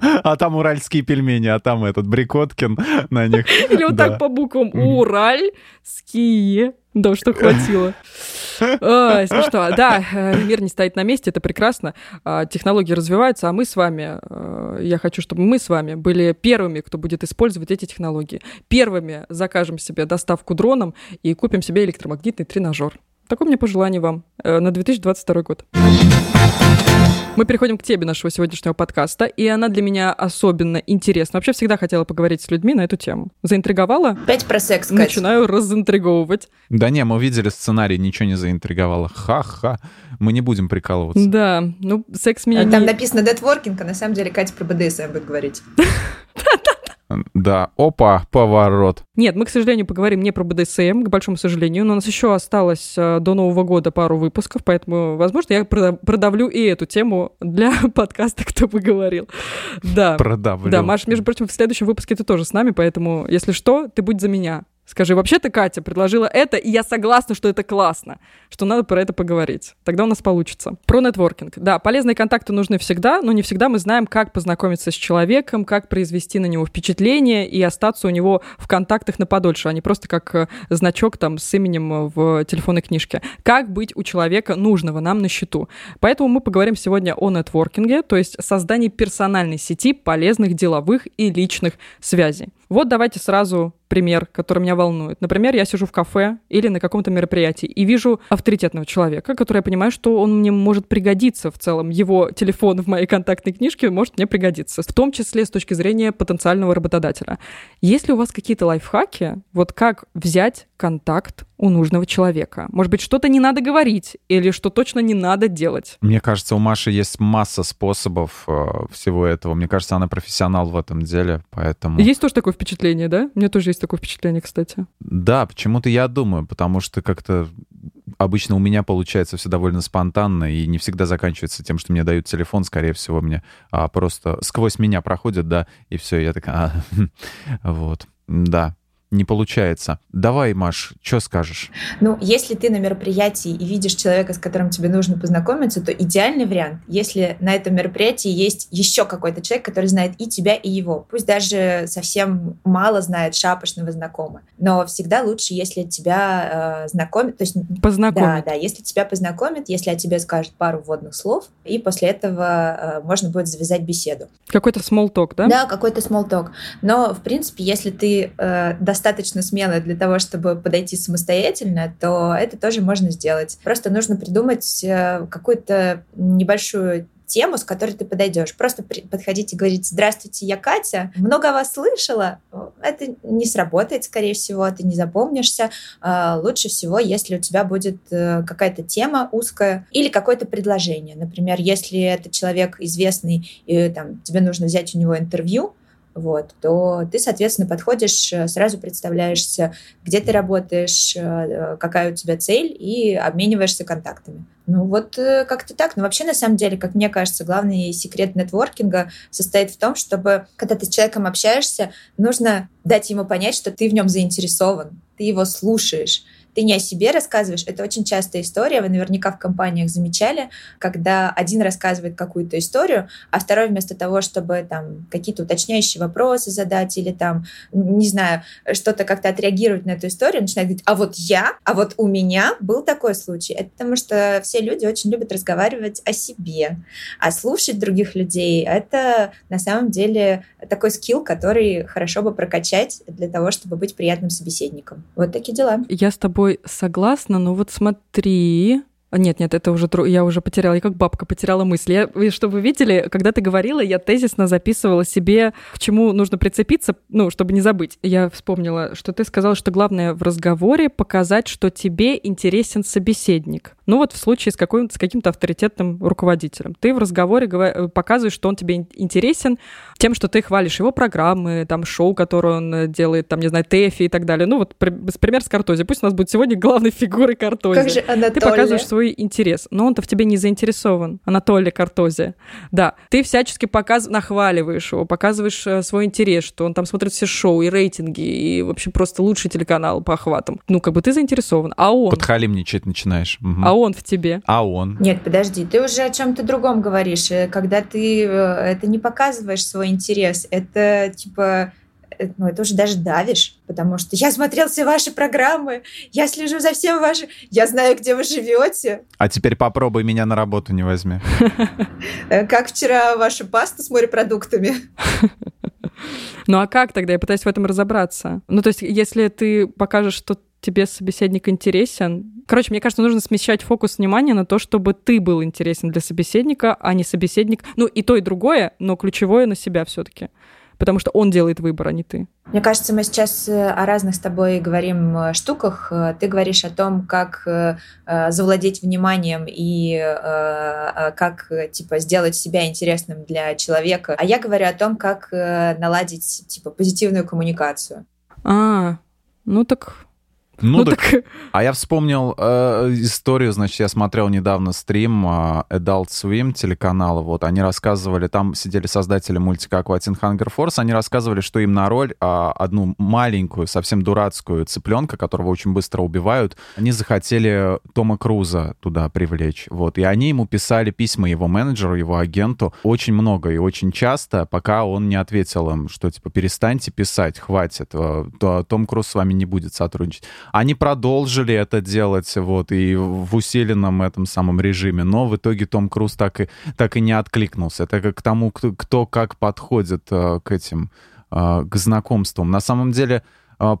А там уральские пельмени, а там этот Брикоткин на них. Или вот так по буквам Уральские. Да, что хватило. Ой, смешно. Да, э, мир не стоит на месте, это прекрасно. А, технологии развиваются, а мы с вами, э, я хочу, чтобы мы с вами были первыми, кто будет использовать эти технологии. Первыми закажем себе доставку дроном и купим себе электромагнитный тренажер. Такое мне пожелание вам э, на 2022 год. Мы переходим к теме нашего сегодняшнего подкаста, и она для меня особенно интересна. Вообще всегда хотела поговорить с людьми на эту тему. Заинтриговала? Опять про секс, Кать. Начинаю разинтриговывать. Да не, мы увидели сценарий, ничего не заинтриговало. Ха-ха. Мы не будем прикалываться. Да, ну секс меня Там не... написано детворкинг, а на самом деле Катя про БДСМ будет говорить. Да, опа, поворот. Нет, мы, к сожалению, поговорим не про БДСМ, к большому сожалению, но у нас еще осталось э, до Нового года пару выпусков, поэтому, возможно, я продавлю и эту тему для подкаста «Кто бы говорил». Да. Продавлю. Да, Маша, между прочим, в следующем выпуске ты тоже с нами, поэтому, если что, ты будь за меня. Скажи, вообще-то Катя предложила это, и я согласна, что это классно, что надо про это поговорить. Тогда у нас получится. Про нетворкинг. Да, полезные контакты нужны всегда, но не всегда мы знаем, как познакомиться с человеком, как произвести на него впечатление и остаться у него в контактах на подольше, а не просто как э, значок там с именем в телефонной книжке. Как быть у человека нужного нам на счету. Поэтому мы поговорим сегодня о нетворкинге, то есть создании персональной сети полезных деловых и личных связей. Вот давайте сразу пример, который меня волнует. Например, я сижу в кафе или на каком-то мероприятии и вижу авторитетного человека, который я понимаю, что он мне может пригодиться в целом. Его телефон в моей контактной книжке может мне пригодиться, в том числе с точки зрения потенциального работодателя. Есть ли у вас какие-то лайфхаки, вот как взять контакт у нужного человека? Может быть, что-то не надо говорить или что точно не надо делать? Мне кажется, у Маши есть масса способов э, всего этого. Мне кажется, она профессионал в этом деле, поэтому... Есть тоже такое впечатление, да? У меня тоже есть такое впечатление, кстати. Да, почему-то я думаю, потому что как-то обычно у меня получается все довольно спонтанно и не всегда заканчивается тем, что мне дают телефон, скорее всего, мне а, просто сквозь меня проходят, да, и все, я такая, а, вот, да. Не получается. Давай, Маш, что скажешь? Ну, если ты на мероприятии и видишь человека, с которым тебе нужно познакомиться, то идеальный вариант, если на этом мероприятии есть еще какой-то человек, который знает и тебя, и его. Пусть даже совсем мало знает шапошного знакомого. Но всегда лучше, если тебя э, знакомят. То есть, познакомят. Да, да, если тебя познакомят, если о тебе скажет пару вводных слов, и после этого э, можно будет завязать беседу. Какой-то small talk, да? Да, какой-то small talk. Но, в принципе, если ты э, достаточно смелая для того, чтобы подойти самостоятельно, то это тоже можно сделать. Просто нужно придумать э, какую-то небольшую тему, с которой ты подойдешь. Просто подходить и говорить, здравствуйте, я Катя, много о вас слышала. Это не сработает, скорее всего, ты не запомнишься. А, лучше всего, если у тебя будет э, какая-то тема узкая или какое-то предложение. Например, если это человек известный, и там, тебе нужно взять у него интервью, вот, то ты, соответственно, подходишь, э, сразу представляешься, где ты работаешь, э, какая у тебя цель, и обмениваешься контактами. Ну вот э, как-то так. Но вообще, на самом деле, как мне кажется, главный секрет нетворкинга состоит в том, чтобы, когда ты с человеком общаешься, нужно дать ему понять, что ты в нем заинтересован, ты его слушаешь, ты не о себе рассказываешь. Это очень частая история, вы наверняка в компаниях замечали, когда один рассказывает какую-то историю, а второй вместо того, чтобы там какие-то уточняющие вопросы задать или там, не знаю, что-то как-то отреагировать на эту историю, начинает говорить, а вот я, а вот у меня был такой случай. Это потому что все люди очень любят разговаривать о себе, а слушать других людей — это на самом деле такой скилл, который хорошо бы прокачать для того, чтобы быть приятным собеседником. Вот такие дела. Я с тобой тобой согласна, но вот смотри, нет, нет, это уже я уже потеряла, я как бабка потеряла мысль. Я, чтобы вы видели, когда ты говорила, я тезисно записывала себе, к чему нужно прицепиться, ну, чтобы не забыть. Я вспомнила, что ты сказала, что главное в разговоре показать, что тебе интересен собеседник. Ну вот в случае с, какой, с каким-то авторитетным руководителем. Ты в разговоре э, показываешь, что он тебе интересен тем, что ты хвалишь его программы, там, шоу, которое он делает, там, не знаю, ТЭФИ и так далее. Ну вот пример с Картози. Пусть у нас будет сегодня главной фигурой Картози. Как же Анатолия? Ты показываешь свой свой интерес, но он-то в тебе не заинтересован. Анатолий Картози. Да, ты всячески показ... нахваливаешь его, показываешь э, свой интерес, что он там смотрит все шоу и рейтинги, и вообще просто лучший телеканал по охватам. Ну, как бы ты заинтересован, а он... Подхалимничать начинаешь. Угу. А он в тебе. А он. Нет, подожди, ты уже о чем-то другом говоришь. Э, когда ты э, это не показываешь свой интерес, это типа ну, это уже даже давишь, потому что я смотрел все ваши программы, я слежу за всем вашим, я знаю, где вы живете. А теперь попробуй меня на работу не возьми. Э, как вчера ваша паста с морепродуктами. Ну а как тогда? Я пытаюсь в этом разобраться. Ну то есть если ты покажешь, что тебе собеседник интересен. Короче, мне кажется, нужно смещать фокус внимания на то, чтобы ты был интересен для собеседника, а не собеседник. Ну, и то, и другое, но ключевое на себя все-таки потому что он делает выбор, а не ты. Мне кажется, мы сейчас э, о разных с тобой говорим э, штуках. Э, ты говоришь о том, как завладеть вниманием и как типа сделать себя интересным для человека. А я говорю о том, как наладить типа позитивную коммуникацию. А, ну так ну, ну так, так... А я вспомнил э, историю, значит, я смотрел недавно стрим э, Adult Swim телеканала, вот, они рассказывали, там сидели создатели мультика Aquatin Hunger Force, они рассказывали, что им на роль э, одну маленькую, совсем дурацкую цыпленка, которого очень быстро убивают, они захотели Тома Круза туда привлечь, вот, и они ему писали письма его менеджеру, его агенту, очень много и очень часто, пока он не ответил им, что, типа, перестаньте писать, хватит, э, то Том Круз с вами не будет сотрудничать. Они продолжили это делать вот и в усиленном этом самом режиме, но в итоге Том Круз так и, так и не откликнулся. Это к тому, кто, кто как подходит э, к этим, э, к знакомствам. На самом деле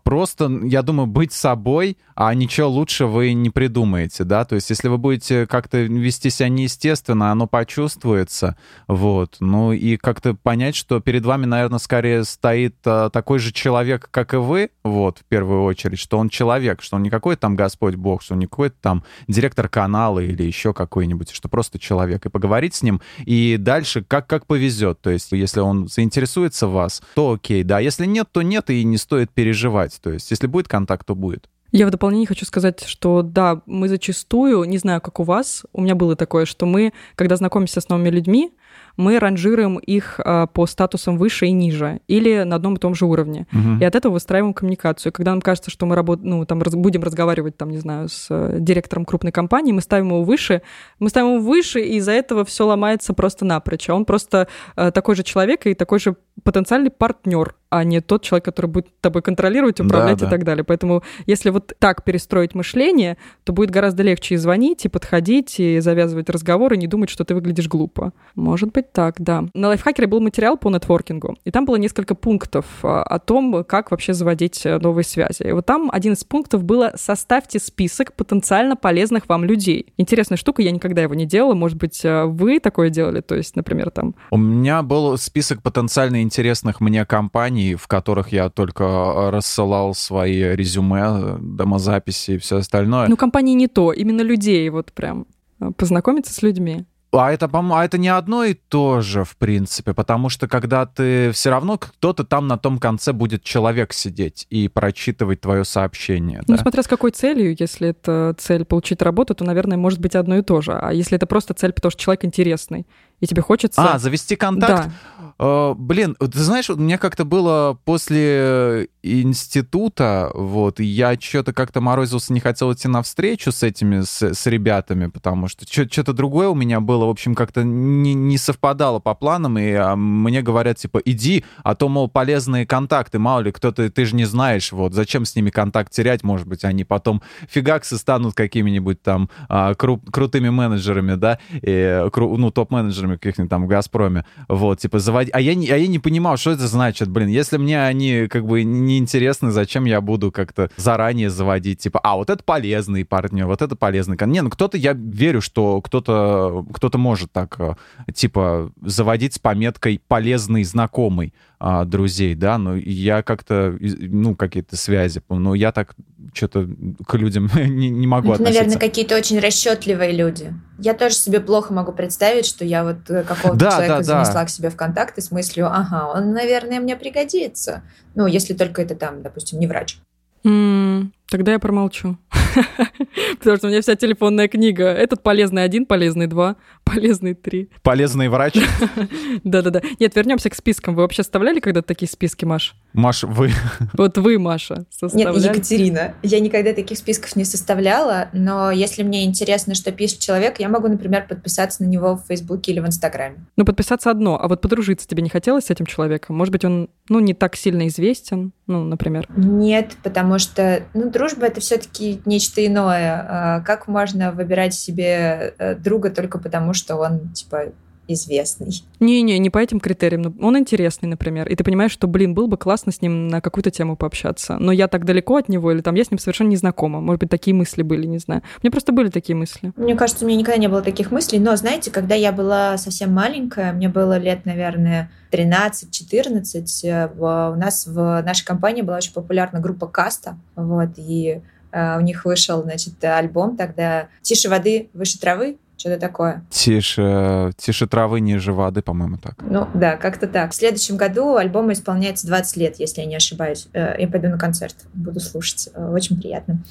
просто, я думаю, быть собой, а ничего лучше вы не придумаете, да, то есть если вы будете как-то вести себя неестественно, оно почувствуется, вот, ну и как-то понять, что перед вами, наверное, скорее стоит а, такой же человек, как и вы, вот, в первую очередь, что он человек, что он не какой-то там Господь Бог, что он не какой-то там директор канала или еще какой-нибудь, что просто человек, и поговорить с ним, и дальше как, как повезет, то есть если он заинтересуется вас, то окей, да, если нет, то нет, и не стоит переживать, переживать. То есть, если будет контакт, то будет. Я в дополнение хочу сказать, что да, мы зачастую, не знаю, как у вас, у меня было такое, что мы, когда знакомимся с новыми людьми, мы ранжируем их а, по статусам выше и ниже, или на одном и том же уровне. Угу. И от этого выстраиваем коммуникацию. Когда нам кажется, что мы работ... ну, там, раз... будем разговаривать, там, не знаю, с э, директором крупной компании, мы ставим его выше, мы ставим его выше, и из-за этого все ломается просто напрочь. А он просто э, такой же человек и такой же потенциальный партнер а не тот человек, который будет тобой контролировать, управлять да, и да. так далее. Поэтому если вот так перестроить мышление, то будет гораздо легче и звонить, и подходить, и завязывать разговоры, и не думать, что ты выглядишь глупо. Может быть так, да. На лайфхакере был материал по нетворкингу, и там было несколько пунктов а, о том, как вообще заводить э, новые связи. И вот там один из пунктов было «составьте список потенциально полезных вам людей». Интересная штука, я никогда его не делала. Может быть, э, вы такое делали? То есть, например, там... У меня был список потенциально интересных мне компаний, компаний, в которых я только э, рассылал свои резюме, домозаписи и все остальное. Ну, компании не то, именно людей, вот прям э, познакомиться с людьми. А это, а это не одно и то же, в принципе, потому что когда ты все равно кто-то там на том конце будет человек сидеть и прочитывать твое сообщение. Ну, да? смотря с какой целью, если это цель получить работу, то, наверное, может быть одно и то же. А если это просто цель, потому что человек интересный, и тебе хочется... А, завести контакт? Да. Uh, блин, ты знаешь, у меня как-то было после института, вот, и я что-то как-то морозился, не хотел идти на встречу с этими, с, с ребятами, потому что что-то другое у меня было, в общем, как-то не, не совпадало по планам, и а, мне говорят, типа, иди, а то, мол, полезные контакты, мало ли, кто-то, ты же не знаешь, вот, зачем с ними контакт терять, может быть, они потом фигаксы станут какими-нибудь там а, кру крутыми менеджерами, да, и, кру ну, топ-менеджерами каких-нибудь там в «Газпроме», вот, типа, заводить, а я, не, а я не понимал, что это значит, блин, если мне они, как бы, неинтересны, зачем я буду как-то заранее заводить, типа, а, вот это полезный партнер, вот это полезный. Не, ну кто-то, я верю, что кто-то кто может так, э, типа, заводить с пометкой «полезный знакомый» а, друзей, да, но я как-то, ну, какие-то связи, но я так что-то к людям не, не могу Это, относиться. наверное, какие-то очень расчетливые люди. Я тоже себе плохо могу представить, что я вот э, какого-то да, человека да, занесла да. к себе в контакты с мыслью, ага, он, наверное, мне пригодится. Ну, если только это там, допустим, не врач. Mm, тогда я промолчу. Потому что у меня вся телефонная книга. Этот полезный один, полезный два, полезный три. Полезный врач. Да-да-да. Нет, вернемся к спискам. Вы вообще оставляли когда-то такие списки, Маш? Маш, вы. Вот вы, Маша, составляли? Нет, Екатерина. Я никогда таких списков не составляла, но если мне интересно, что пишет человек, я могу, например, подписаться на него в Фейсбуке или в Инстаграме. Ну, подписаться одно, а вот подружиться тебе не хотелось с этим человеком? Может быть, он, ну, не так сильно известен, ну, например? Нет, потому что, ну, дружба — это все таки нечто иное. А как можно выбирать себе э, друга только потому, что он, типа, известный. Не-не, не по этим критериям. Он интересный, например. И ты понимаешь, что, блин, было бы классно с ним на какую-то тему пообщаться. Но я так далеко от него, или там я с ним совершенно не знакома. Может быть, такие мысли были, не знаю. У меня просто были такие мысли. Мне кажется, у меня никогда не было таких мыслей. Но, знаете, когда я была совсем маленькая, мне было лет, наверное, 13-14, э, у нас в нашей компании была очень популярна группа Каста. Вот, и Uh, у них вышел, значит, альбом тогда «Тише воды, выше травы», что-то такое. Тише, тише травы, ниже воды, по-моему, так. Ну, да, как-то так. В следующем году альбому исполняется 20 лет, если я не ошибаюсь. Э, я пойду на концерт, буду слушать. Э, очень приятно.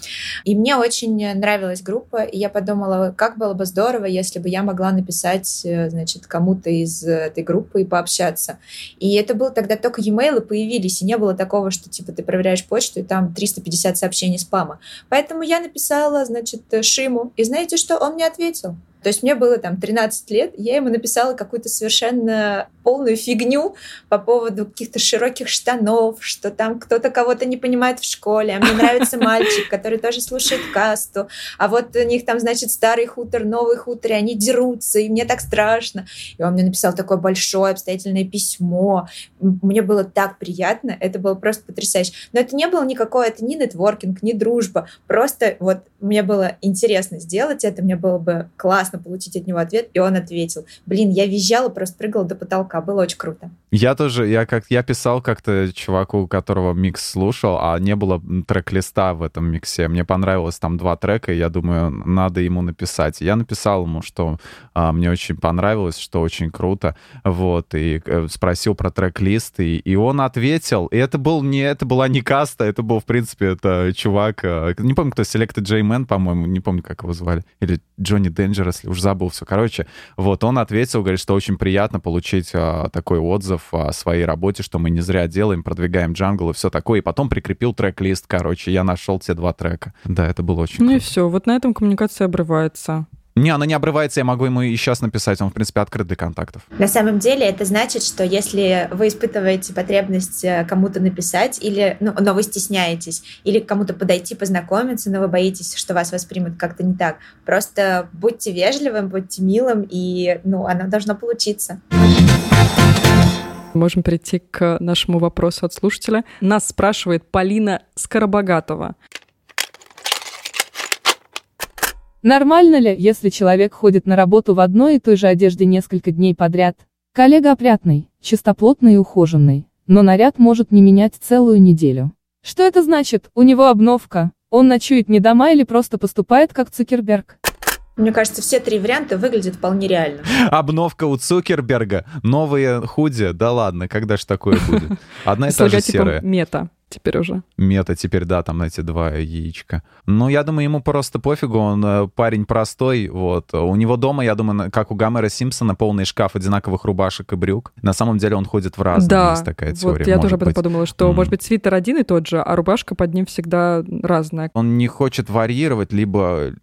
И мне очень нравилась группа, и я подумала, как было бы здорово, если бы я могла написать, э, значит, кому-то из этой группы и пообщаться. И это было тогда только e-mail появились, и не было такого, что, типа, ты проверяешь почту, и там 350 сообщений спама. Поэтому я написала, значит, Шиму, и знаете что? Он мне ответил. То есть мне было там 13 лет, я ему написала какую-то совершенно полную фигню по поводу каких-то широких штанов, что там кто-то кого-то не понимает в школе, а мне нравится мальчик, который тоже слушает касту, а вот у них там, значит, старый хутор, новый хутор, и они дерутся, и мне так страшно. И он мне написал такое большое обстоятельное письмо. Мне было так приятно, это было просто потрясающе. Но это не было никакое, это ни нетворкинг, ни дружба, просто вот мне было интересно сделать это, мне было бы классно получить от него ответ, и он ответил. Блин, я визжала, просто прыгала до потолка, было очень круто. Я тоже, я как я писал как-то чуваку, которого микс слушал, а не было трек-листа в этом миксе. Мне понравилось там два трека, и я думаю, надо ему написать. Я написал ему, что а, мне очень понравилось, что очень круто, вот, и э, спросил про трек-лист, и, и он ответил, и это был не, это была не каста, это был, в принципе, это чувак, э, не помню, кто, Selected Man, по-моему, не помню, как его звали, или Джонни Денджерс, уж забыл все. Короче, вот, он ответил, говорит, что очень приятно получить а, такой отзыв о своей работе, что мы не зря делаем, продвигаем джангл и все такое. И потом прикрепил трек-лист, короче, я нашел те два трека. Да, это было очень Ну круто. и все, вот на этом коммуникация обрывается. Не, она не обрывается, я могу ему и сейчас написать, он, в принципе, открыт для контактов. На самом деле это значит, что если вы испытываете потребность э, кому-то написать, или, ну, но вы стесняетесь, или к кому-то подойти, познакомиться, но вы боитесь, что вас воспримут как-то не так, просто будьте вежливым, будьте милым, и, ну, оно должно получиться. Можем перейти к нашему вопросу от слушателя. Нас спрашивает Полина Скоробогатова. Нормально ли, если человек ходит на работу в одной и той же одежде несколько дней подряд? Коллега опрятный, чистоплотный и ухоженный, но наряд может не менять целую неделю. Что это значит? У него обновка. Он ночует не дома или просто поступает как Цукерберг? Мне кажется, все три варианта выглядят вполне реально. Обновка у Цукерберга, новые худи, да ладно, когда ж такое будет? Одна и та же серая. мета теперь уже. Мета теперь, да, там эти два яичка. Ну, я думаю, ему просто пофигу, он э, парень простой, вот. У него дома, я думаю, как у Гомера Симпсона, полный шкаф одинаковых рубашек и брюк. На самом деле он ходит в разные, да, есть такая вот теория. я может тоже об этом быть. подумала, что, М. может быть, свитер один и тот же, а рубашка под ним всегда разная. Он не хочет варьировать, либо...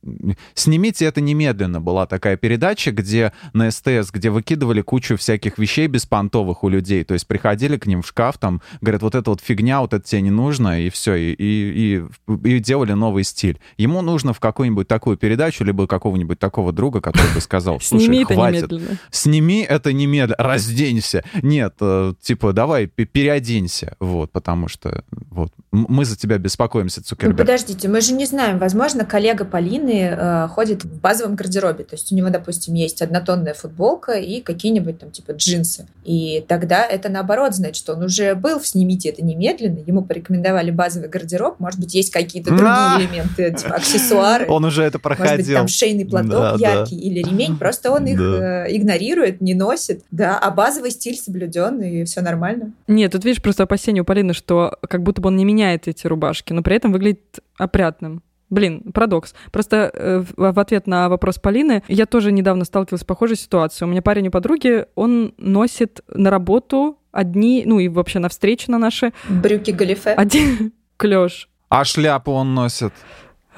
Снимите это немедленно. Была такая передача, где на СТС, где выкидывали кучу всяких вещей беспонтовых у людей. То есть приходили к ним в шкаф, там, говорят, вот это вот фигня, вот это тебе не нужно, и все, и, и, и, и делали новый стиль. Ему нужно в какую-нибудь такую передачу, либо какого-нибудь такого друга, который бы сказал, слушай, Сними это хватит, немедленно. сними это немедленно, разденься. Нет, э, типа, давай, пе- переоденься, вот, потому что, вот, мы за тебя беспокоимся, Ну, Цукерберг. подождите, мы же не знаем. Возможно, коллега Полины э, ходит в базовом гардеробе. То есть у него, допустим, есть однотонная футболка и какие-нибудь там типа джинсы. И тогда это наоборот, значит, он уже был в «Снимите это немедленно», ему порекомендовали базовый гардероб. Может быть, есть какие-то другие элементы, типа аксессуары. Он уже это Может быть, проходил. там шейный платок Да, да. яркий или ремень, просто он их Да. э, игнорирует, не носит, да, а базовый стиль соблюден, и все нормально. Нет, тут видишь просто опасение у Полины, что как будто бы он не меняет эти рубашки, но при этом выглядит опрятным. Блин, парадокс. Просто э, в в ответ на вопрос Полины, я тоже недавно сталкивалась с похожей ситуацией. У меня парень у подруги, он носит на работу одни, ну и вообще на встречи на наши, Брюки галифе. один клеш. А шляпу он носит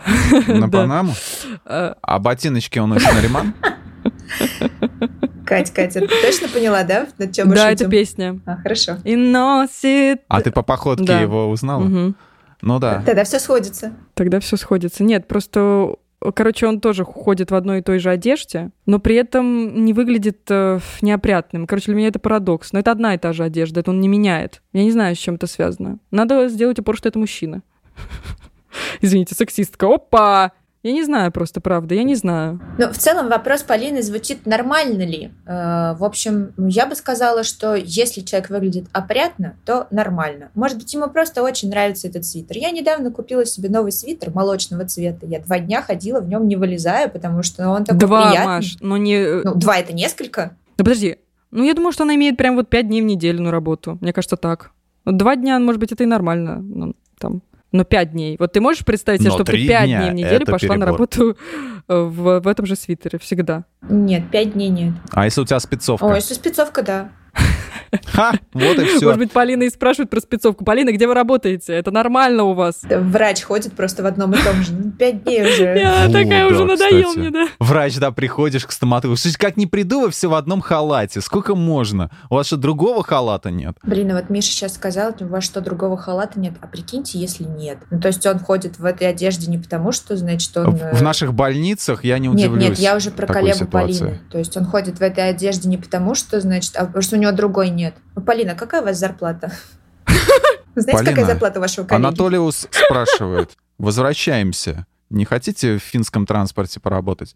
на. Панаму? Э, А ботиночки он носит на Риман? Кать, Катя, ты точно поняла, да, над чем мы Да, шутим? это песня. А, хорошо. И носит... А ты по походке Да. его узнала? Ну да. Тогда все сходится. Тогда все сходится. Нет, просто, короче, он тоже ходит в одной и той же одежде, но при этом не выглядит э, неопрятным. Короче, для меня это парадокс. Но это одна и та же одежда, это он не меняет. Я не знаю, с чем это связано. Надо сделать упор, что это мужчина. Извините, сексистка. Опа! Я не знаю просто, правда, я не знаю. Но в целом вопрос Полины звучит нормально ли. Э, В общем, ну, я бы сказала, что если человек выглядит опрятно, то нормально. Может быть, ему просто очень нравится этот свитер. Я недавно купила себе новый свитер молочного цвета. Я два дня ходила в нем не вылезая, потому что он такой Два, приятный. Маш, но не... э, Ну, два это несколько. Да подожди. Ну, я думаю, что она имеет прям вот пять дней в неделю на работу. Мне кажется, так. Два дня, может быть, это и нормально. Ну, там. Но пять дней. Вот ты можешь представить себе, Но что ты три пять дней в неделю пошла на перебор. работу э, в, в этом же свитере всегда? Нет, пять дней нет. А если у тебя спецовка? Ой, если спецовка, да. Ха, вот и все. Может быть, Полина и спрашивает про спецовку. Полина, где вы работаете? Это нормально у вас? Врач ходит просто в одном и том же. Ну, Пять дней уже. Я такая уже надоел мне, да. Врач, да, приходишь к стоматологу. Слушай, как не приду, вы все в одном халате. Сколько можно? У вас что, другого халата нет? Блин, а вот Миша сейчас сказал, у вас что, другого халата нет? А прикиньте, если нет. Ну, то есть он ходит в этой одежде не потому, что, значит, он... В, э, наших больницах я не Нет, удивлюсь. нет, я уже про коллегу. Полины. То есть он ходит в этой одежде не потому, что, значит, а потому что у него другой нет. Ну, Полина, какая у вас зарплата? Знаете, какая зарплата вашего коллеги? Анатолиус спрашивает. Возвращаемся. Не хотите в финском транспорте поработать?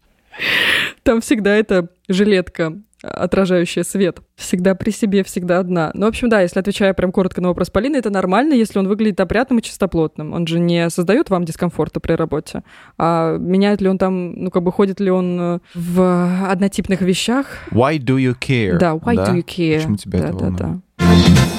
Там всегда эта жилетка отражающая свет. Всегда при себе, всегда одна. Ну, в общем, да, если отвечая прям коротко на вопрос Полины, это нормально, если он выглядит опрятным и чистоплотным. Он же не создает вам дискомфорта при работе. А меняет ли он там, ну, как бы ходит ли он э, в однотипных вещах? Why do you care? Да, why да? do you care? Почему тебя да, это да, волнует? да.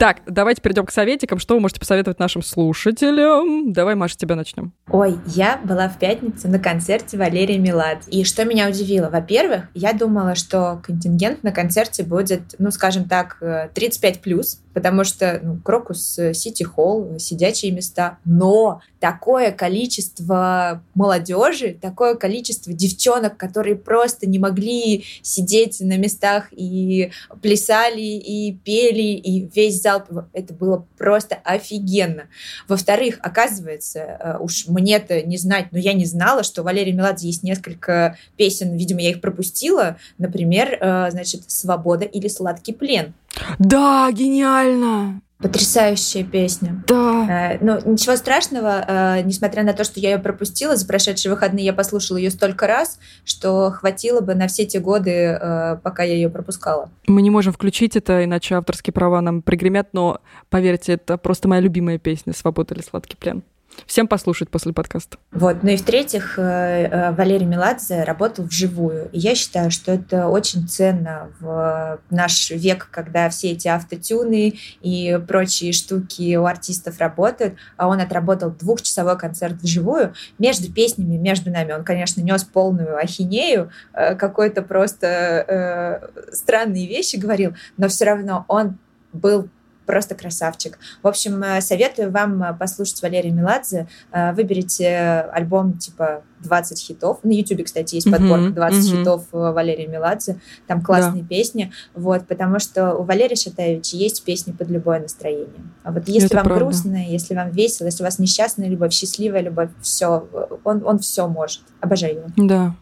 Так, давайте перейдем к советикам. Что вы можете посоветовать нашим слушателям? Давай, Маша, тебя начнем. Ой, я была в пятницу на концерте Валерии Меладзе. И что меня удивило? Во-первых, я думала, что контингент на концерте будет, ну, скажем так, 35+, потому что ну, Крокус, Сити Холл, сидячие места. Но такое количество молодежи, такое количество девчонок, которые просто не могли сидеть на местах и плясали, и пели, и весь зал. Это было просто офигенно. Во-вторых, оказывается, уж мне-то не знать, но я не знала, что у Валерии Меладзе есть несколько песен, видимо, я их пропустила. Например, значит, «Свобода» или «Сладкий плен». Да, гениально! Потрясающая песня. Да. Э, ну, ничего страшного, э, несмотря на то, что я ее пропустила, за прошедшие выходные я послушала ее столько раз, что хватило бы на все те годы, э, пока я ее пропускала. Мы не можем включить это, иначе авторские права нам пригремят, но, поверьте, это просто моя любимая песня «Свобода или сладкий плен». Всем послушать после подкаста. Вот. Ну и в-третьих, Валерий Меладзе работал вживую. И я считаю, что это очень ценно в наш век, когда все эти автотюны и прочие штуки у артистов работают, а он отработал двухчасовой концерт вживую. Между песнями, между нами он, конечно, нес полную ахинею, какой-то просто э, странные вещи говорил, но все равно он был просто красавчик. В общем, советую вам послушать Валерия Меладзе. Выберите альбом типа 20 хитов. На YouTube, кстати, есть подборка 20 uh-huh, uh-huh. хитов Валерия Меладзе. Там классные да. песни. Вот, потому что у Валерия Шатаевича есть песни под любое настроение. А вот если Это вам правда. грустно, если вам весело, если у вас несчастная любовь, счастливая любовь, все, он, он все может. Обожаю его. Да.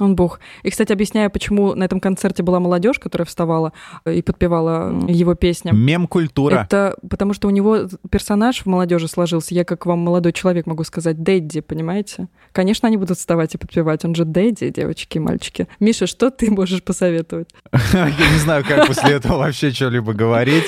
Он бог. И, кстати, объясняю, почему на этом концерте была молодежь, которая вставала и подпевала его песни. Мем-культура. Это потому что у него персонаж в молодежи сложился. Я, как вам молодой человек, могу сказать, Дэдди, понимаете? Конечно, они будут вставать и подпевать. Он же Дэдди, девочки и мальчики. Миша, что ты можешь посоветовать? Я не знаю, как после этого вообще что-либо говорить,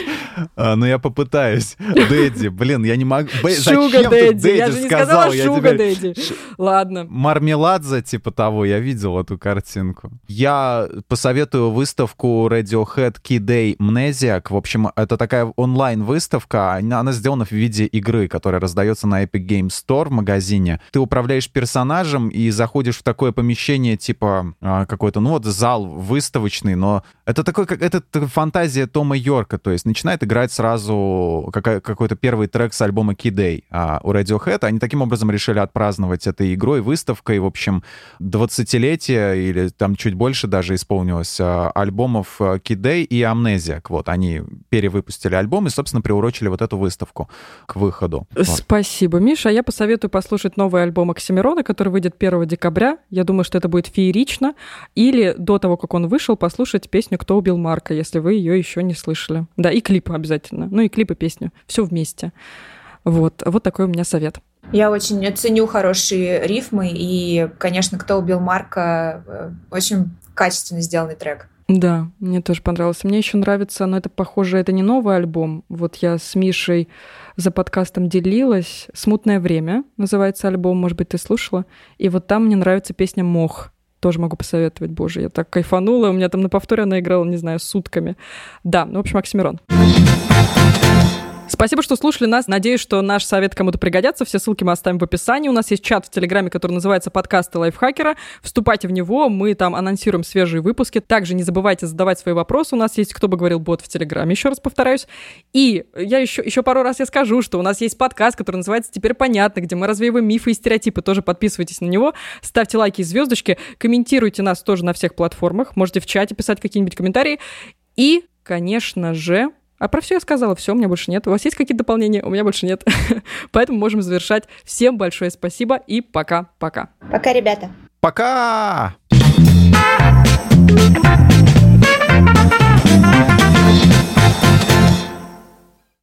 а, но я попытаюсь. Дэдди, блин, я не могу... Шуга Дэдди, я же не сказала Шуга Дэдди. Ладно. Мармеладзе, типа того, я видел эту картинку. Я посоветую выставку Radiohead Key Day Mnesiac. В общем, это такая онлайн-выставка. Она сделана в виде игры, которая раздается на Epic Games Store в магазине. Ты управляешь персонажем и заходишь в такое помещение, типа а, какой-то, ну вот зал выставочный, но это такой, как это фантазия Тома Йорка, то есть начинает играть сразу какой-то первый трек с альбома Key Day. А у Radiohead они таким образом решили отпраздновать этой игрой, выставкой, в общем, 20-летие или там чуть больше даже исполнилось а, альбомов Kid и Amnesiac. Вот, они перевыпустили альбом и, собственно, приурочили вот эту выставку к выходу. Вот. Спасибо, Миша. Я посоветую послушать новый альбом Оксимирона, который выйдет 1 декабря. Я думаю, что это будет феерично. Или до того, как он вышел, послушать песню «Кто убил Марка», если вы ее еще не слышали. Да, и клип обязательно. Ну и клип и песню. Все вместе. Вот, вот такой у меня совет. Я очень ценю хорошие рифмы, и, конечно, «Кто убил Марка» э, очень качественно сделанный трек. Да, мне тоже понравился. Мне еще нравится, но это, похоже, это не новый альбом. Вот я с Мишей за подкастом делилась. «Смутное время» называется альбом, может быть, ты слушала. И вот там мне нравится песня «Мох». Тоже могу посоветовать, боже, я так кайфанула. У меня там на повторе она играла, не знаю, сутками. Да, ну, в общем, Оксимирон. Спасибо, что слушали нас. Надеюсь, что наш совет кому-то пригодятся. Все ссылки мы оставим в описании. У нас есть чат в Телеграме, который называется «Подкасты лайфхакера». Вступайте в него, мы там анонсируем свежие выпуски. Также не забывайте задавать свои вопросы. У нас есть «Кто бы говорил бот» в Телеграме, еще раз повторяюсь. И я еще, еще пару раз я скажу, что у нас есть подкаст, который называется «Теперь понятно», где мы развеиваем мифы и стереотипы. Тоже подписывайтесь на него, ставьте лайки и звездочки, комментируйте нас тоже на всех платформах. Можете в чате писать какие-нибудь комментарии. И, конечно же, а про все я сказала, все, у меня больше нет. У вас есть какие-то дополнения? У меня больше нет. Поэтому можем завершать. Всем большое спасибо и пока-пока. Пока, ребята. Пока!